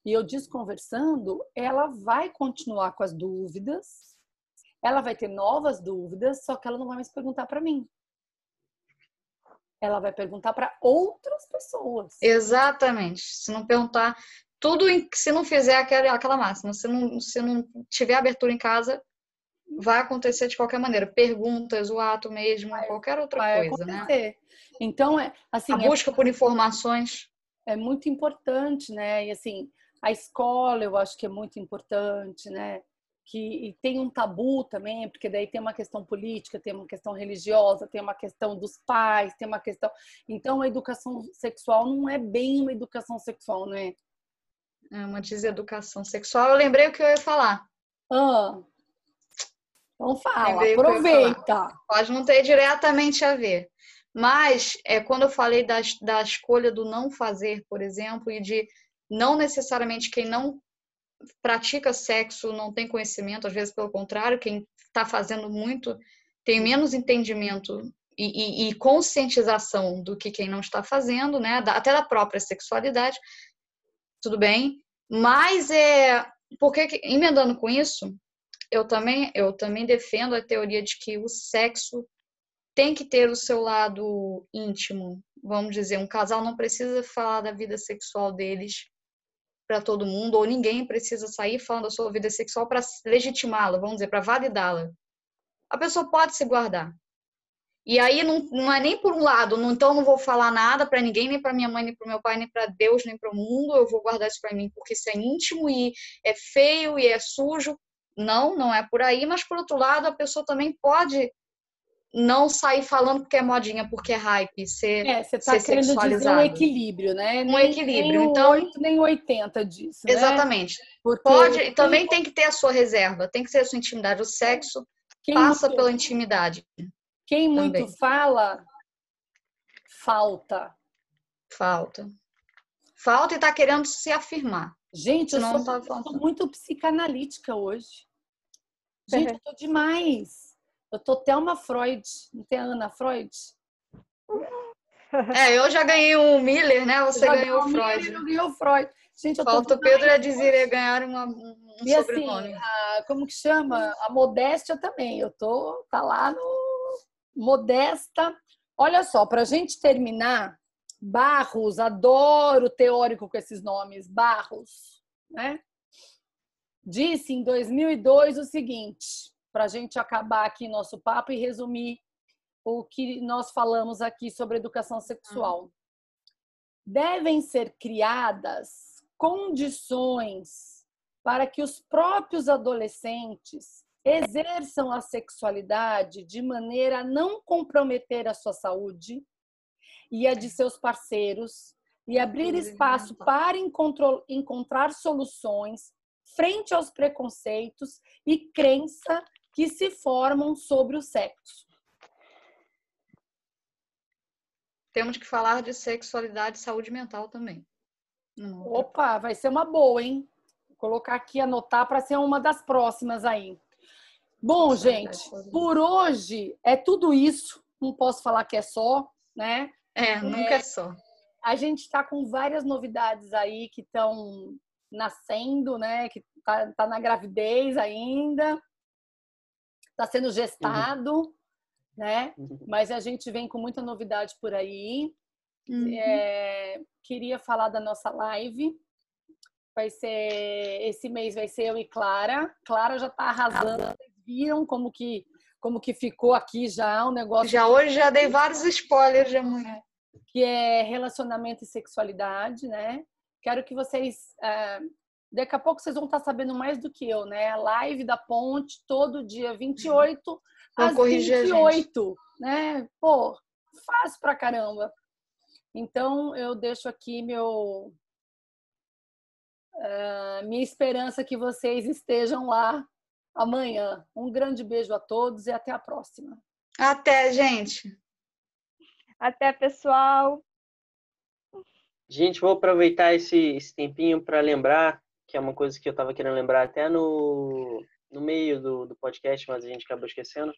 Speaker 4: e eu desconversando, ela vai continuar com as dúvidas, ela vai ter novas dúvidas, só que ela não vai mais perguntar para mim. Ela vai perguntar para outras pessoas.
Speaker 2: Exatamente. Se não perguntar tudo, se não fizer aquela, aquela máxima, se não, se não tiver abertura em casa, vai acontecer de qualquer maneira. Perguntas, o ato mesmo, vai, qualquer outra
Speaker 4: vai
Speaker 2: coisa, né?
Speaker 4: acontecer. né? Então, é assim.
Speaker 2: A é busca por informações.
Speaker 4: É muito importante, né? E assim, a escola eu acho que é muito importante, né? que tem um tabu também, porque daí tem uma questão política, tem uma questão religiosa, tem uma questão dos pais, tem uma questão. Então, a educação sexual não é bem uma educação sexual, não é?
Speaker 2: Uma deseducação sexual. Eu lembrei o que eu ia falar.
Speaker 4: Ah. Então fala, lembrei aproveita.
Speaker 2: Pode não ter diretamente a ver. Mas é, quando eu falei da, da escolha do não fazer, por exemplo, e de não necessariamente quem não pratica sexo não tem conhecimento, às vezes pelo contrário, quem está fazendo muito tem menos entendimento e, e, e, conscientização do que quem não está fazendo, né? Até da própria sexualidade, tudo bem. Mas é porque emendando com isso, eu também eu também defendo a teoria de que o sexo tem que ter o seu lado íntimo, vamos dizer, um casal não precisa falar da vida sexual deles para todo mundo, ou ninguém precisa sair falando da sua vida sexual para legitimá-la, vamos dizer, para validá-la. A pessoa pode se guardar. E aí não, não é nem por um lado, não, então não vou falar nada para ninguém, nem para minha mãe, nem para meu pai, nem para Deus, nem para o mundo, eu vou guardar isso para mim porque isso é íntimo e é feio e é sujo. Não, não é por aí, mas por outro lado, a pessoa também pode não sair falando porque é modinha, porque é hype, ser,
Speaker 4: é, você tá querendo dizer um equilíbrio, né?
Speaker 2: Um nem, equilíbrio. Nem então,
Speaker 4: 8, nem 80 disso.
Speaker 2: Né? Exatamente. Né? Porque Pode, também tem que ter a sua reserva, tem que ser a sua intimidade. O sexo quem passa pela intimidade.
Speaker 4: Quem muito também. fala, falta.
Speaker 2: Falta. Falta e tá querendo se afirmar.
Speaker 4: Gente, eu sou, tá muito psicanalítica hoje. Gente, eu tô demais. Eu tô Thelma Freud, não tem a Ana Freud?
Speaker 2: É, eu já ganhei um Miller, né? Você ganhou o Freud. Miller,
Speaker 4: eu ganhei o Freud. Gente, eu
Speaker 2: Falta o Pedro e a Desiree ganhar um, um e assim, sobrenome.
Speaker 4: Assim, a, como que chama? A modéstia também. Eu tô, tá lá no modesta. Olha só, pra gente terminar, Barros, adoro teórico com esses nomes, Barros, né? Disse em 2002 o seguinte: para a gente acabar aqui nosso papo e resumir o que nós falamos aqui sobre educação sexual. Devem ser criadas condições para que os próprios adolescentes exerçam a sexualidade de maneira a não comprometer a sua saúde e a de seus parceiros e abrir espaço para encontrar soluções frente aos preconceitos e crença que se formam sobre o sexo.
Speaker 2: Temos que falar de sexualidade e saúde mental também.
Speaker 4: Opa, vai ser uma boa, hein? Vou colocar aqui, anotar para ser uma das próximas aí. Bom, gente, por hoje é tudo isso. Não posso falar que é só, né?
Speaker 2: É, nunca é, é só.
Speaker 4: A gente está com várias novidades aí que estão nascendo, né? Que tá, tá na gravidez ainda está sendo uhum. gestado, uhum. né? Mas a gente vem com muita novidade por aí. Uhum. É, queria falar da nossa live. Vai ser esse mês vai ser eu e Clara. Clara já está arrasando. Vocês viram como que como que ficou aqui já o negócio?
Speaker 2: Já hoje já dei vários spoilers de amanhã.
Speaker 4: que é relacionamento e sexualidade, né? Quero que vocês. Uh, daqui a pouco vocês vão estar sabendo mais do que eu, né? Live da Ponte, todo dia 28 Vou às corrigir 28, né? Pô, fácil pra caramba. Então, eu deixo aqui meu. Uh, minha esperança que vocês estejam lá amanhã. Um grande beijo a todos e até a próxima.
Speaker 2: Até, gente.
Speaker 1: Até, pessoal.
Speaker 3: Gente, vou aproveitar esse, esse tempinho para lembrar, que é uma coisa que eu estava querendo lembrar até no, no meio do, do podcast, mas a gente acabou esquecendo,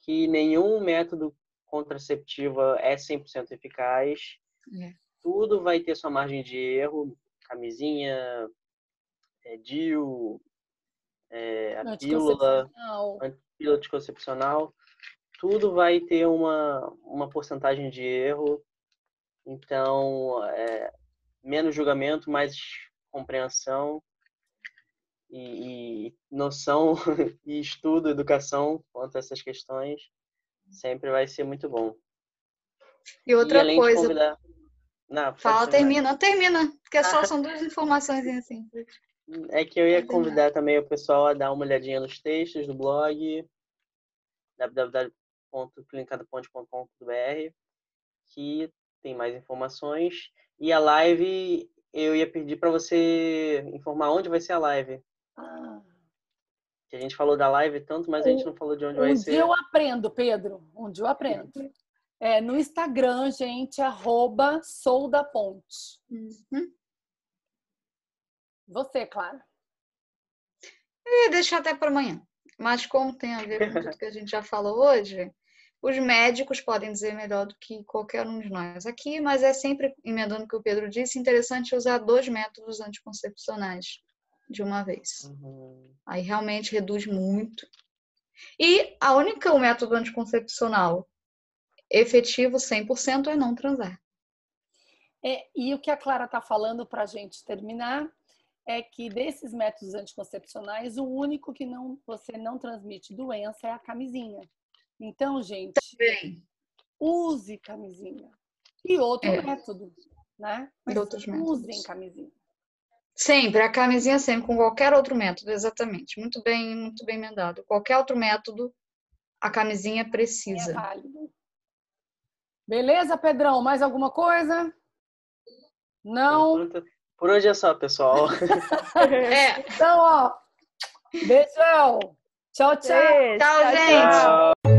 Speaker 3: que nenhum método contraceptivo é 100% eficaz. É. Tudo vai ter sua margem de erro, camisinha, é, DIU, é, a pílula, pílula anticoncepcional, tudo vai ter uma, uma porcentagem de erro. Então, é, menos julgamento, mais compreensão e, e noção [laughs] e estudo, educação quanto a essas questões sempre vai ser muito bom.
Speaker 2: E outra e coisa. Convidar... Não, Fala, termina, termina, porque só são duas informações assim. [laughs]
Speaker 3: É que eu ia convidar também o pessoal a dar uma olhadinha nos textos do blog www.clinicadoponte.com.br que tem mais informações e a live eu ia pedir para você informar onde vai ser a live. Ah. Que a gente falou da live tanto, mas a gente não falou de onde, onde vai ser.
Speaker 4: Onde eu aprendo, Pedro. Onde eu aprendo. É, no Instagram, gente, arroba sou da ponte. Uhum. Você, Clara.
Speaker 2: Eu ia deixar até para amanhã. Mas como tem a ver com tudo que a gente já falou hoje, os médicos podem dizer melhor do que qualquer um de nós aqui, mas é sempre, emendando o que o Pedro disse, interessante usar dois métodos anticoncepcionais de uma vez. Uhum. Aí realmente reduz muito. E a única o método anticoncepcional efetivo 100% é não transar.
Speaker 4: É, e o que a Clara está falando para a gente terminar é que desses métodos anticoncepcionais, o único que não você não transmite doença é a camisinha. Então, gente, Também. use camisinha. E outro é. método, né? Mas
Speaker 2: outros
Speaker 4: usem métodos. camisinha.
Speaker 2: Sempre, a camisinha sempre, com qualquer outro método, exatamente. Muito bem, muito bem emendado. Qualquer outro método, a camisinha precisa. É válido.
Speaker 4: Beleza, Pedrão? Mais alguma coisa? Não?
Speaker 3: Por hoje é só, pessoal.
Speaker 4: é. [laughs] Então, ó. Beijão. Tchau, tchau.
Speaker 2: Beijo. Tchau, gente. Tchau.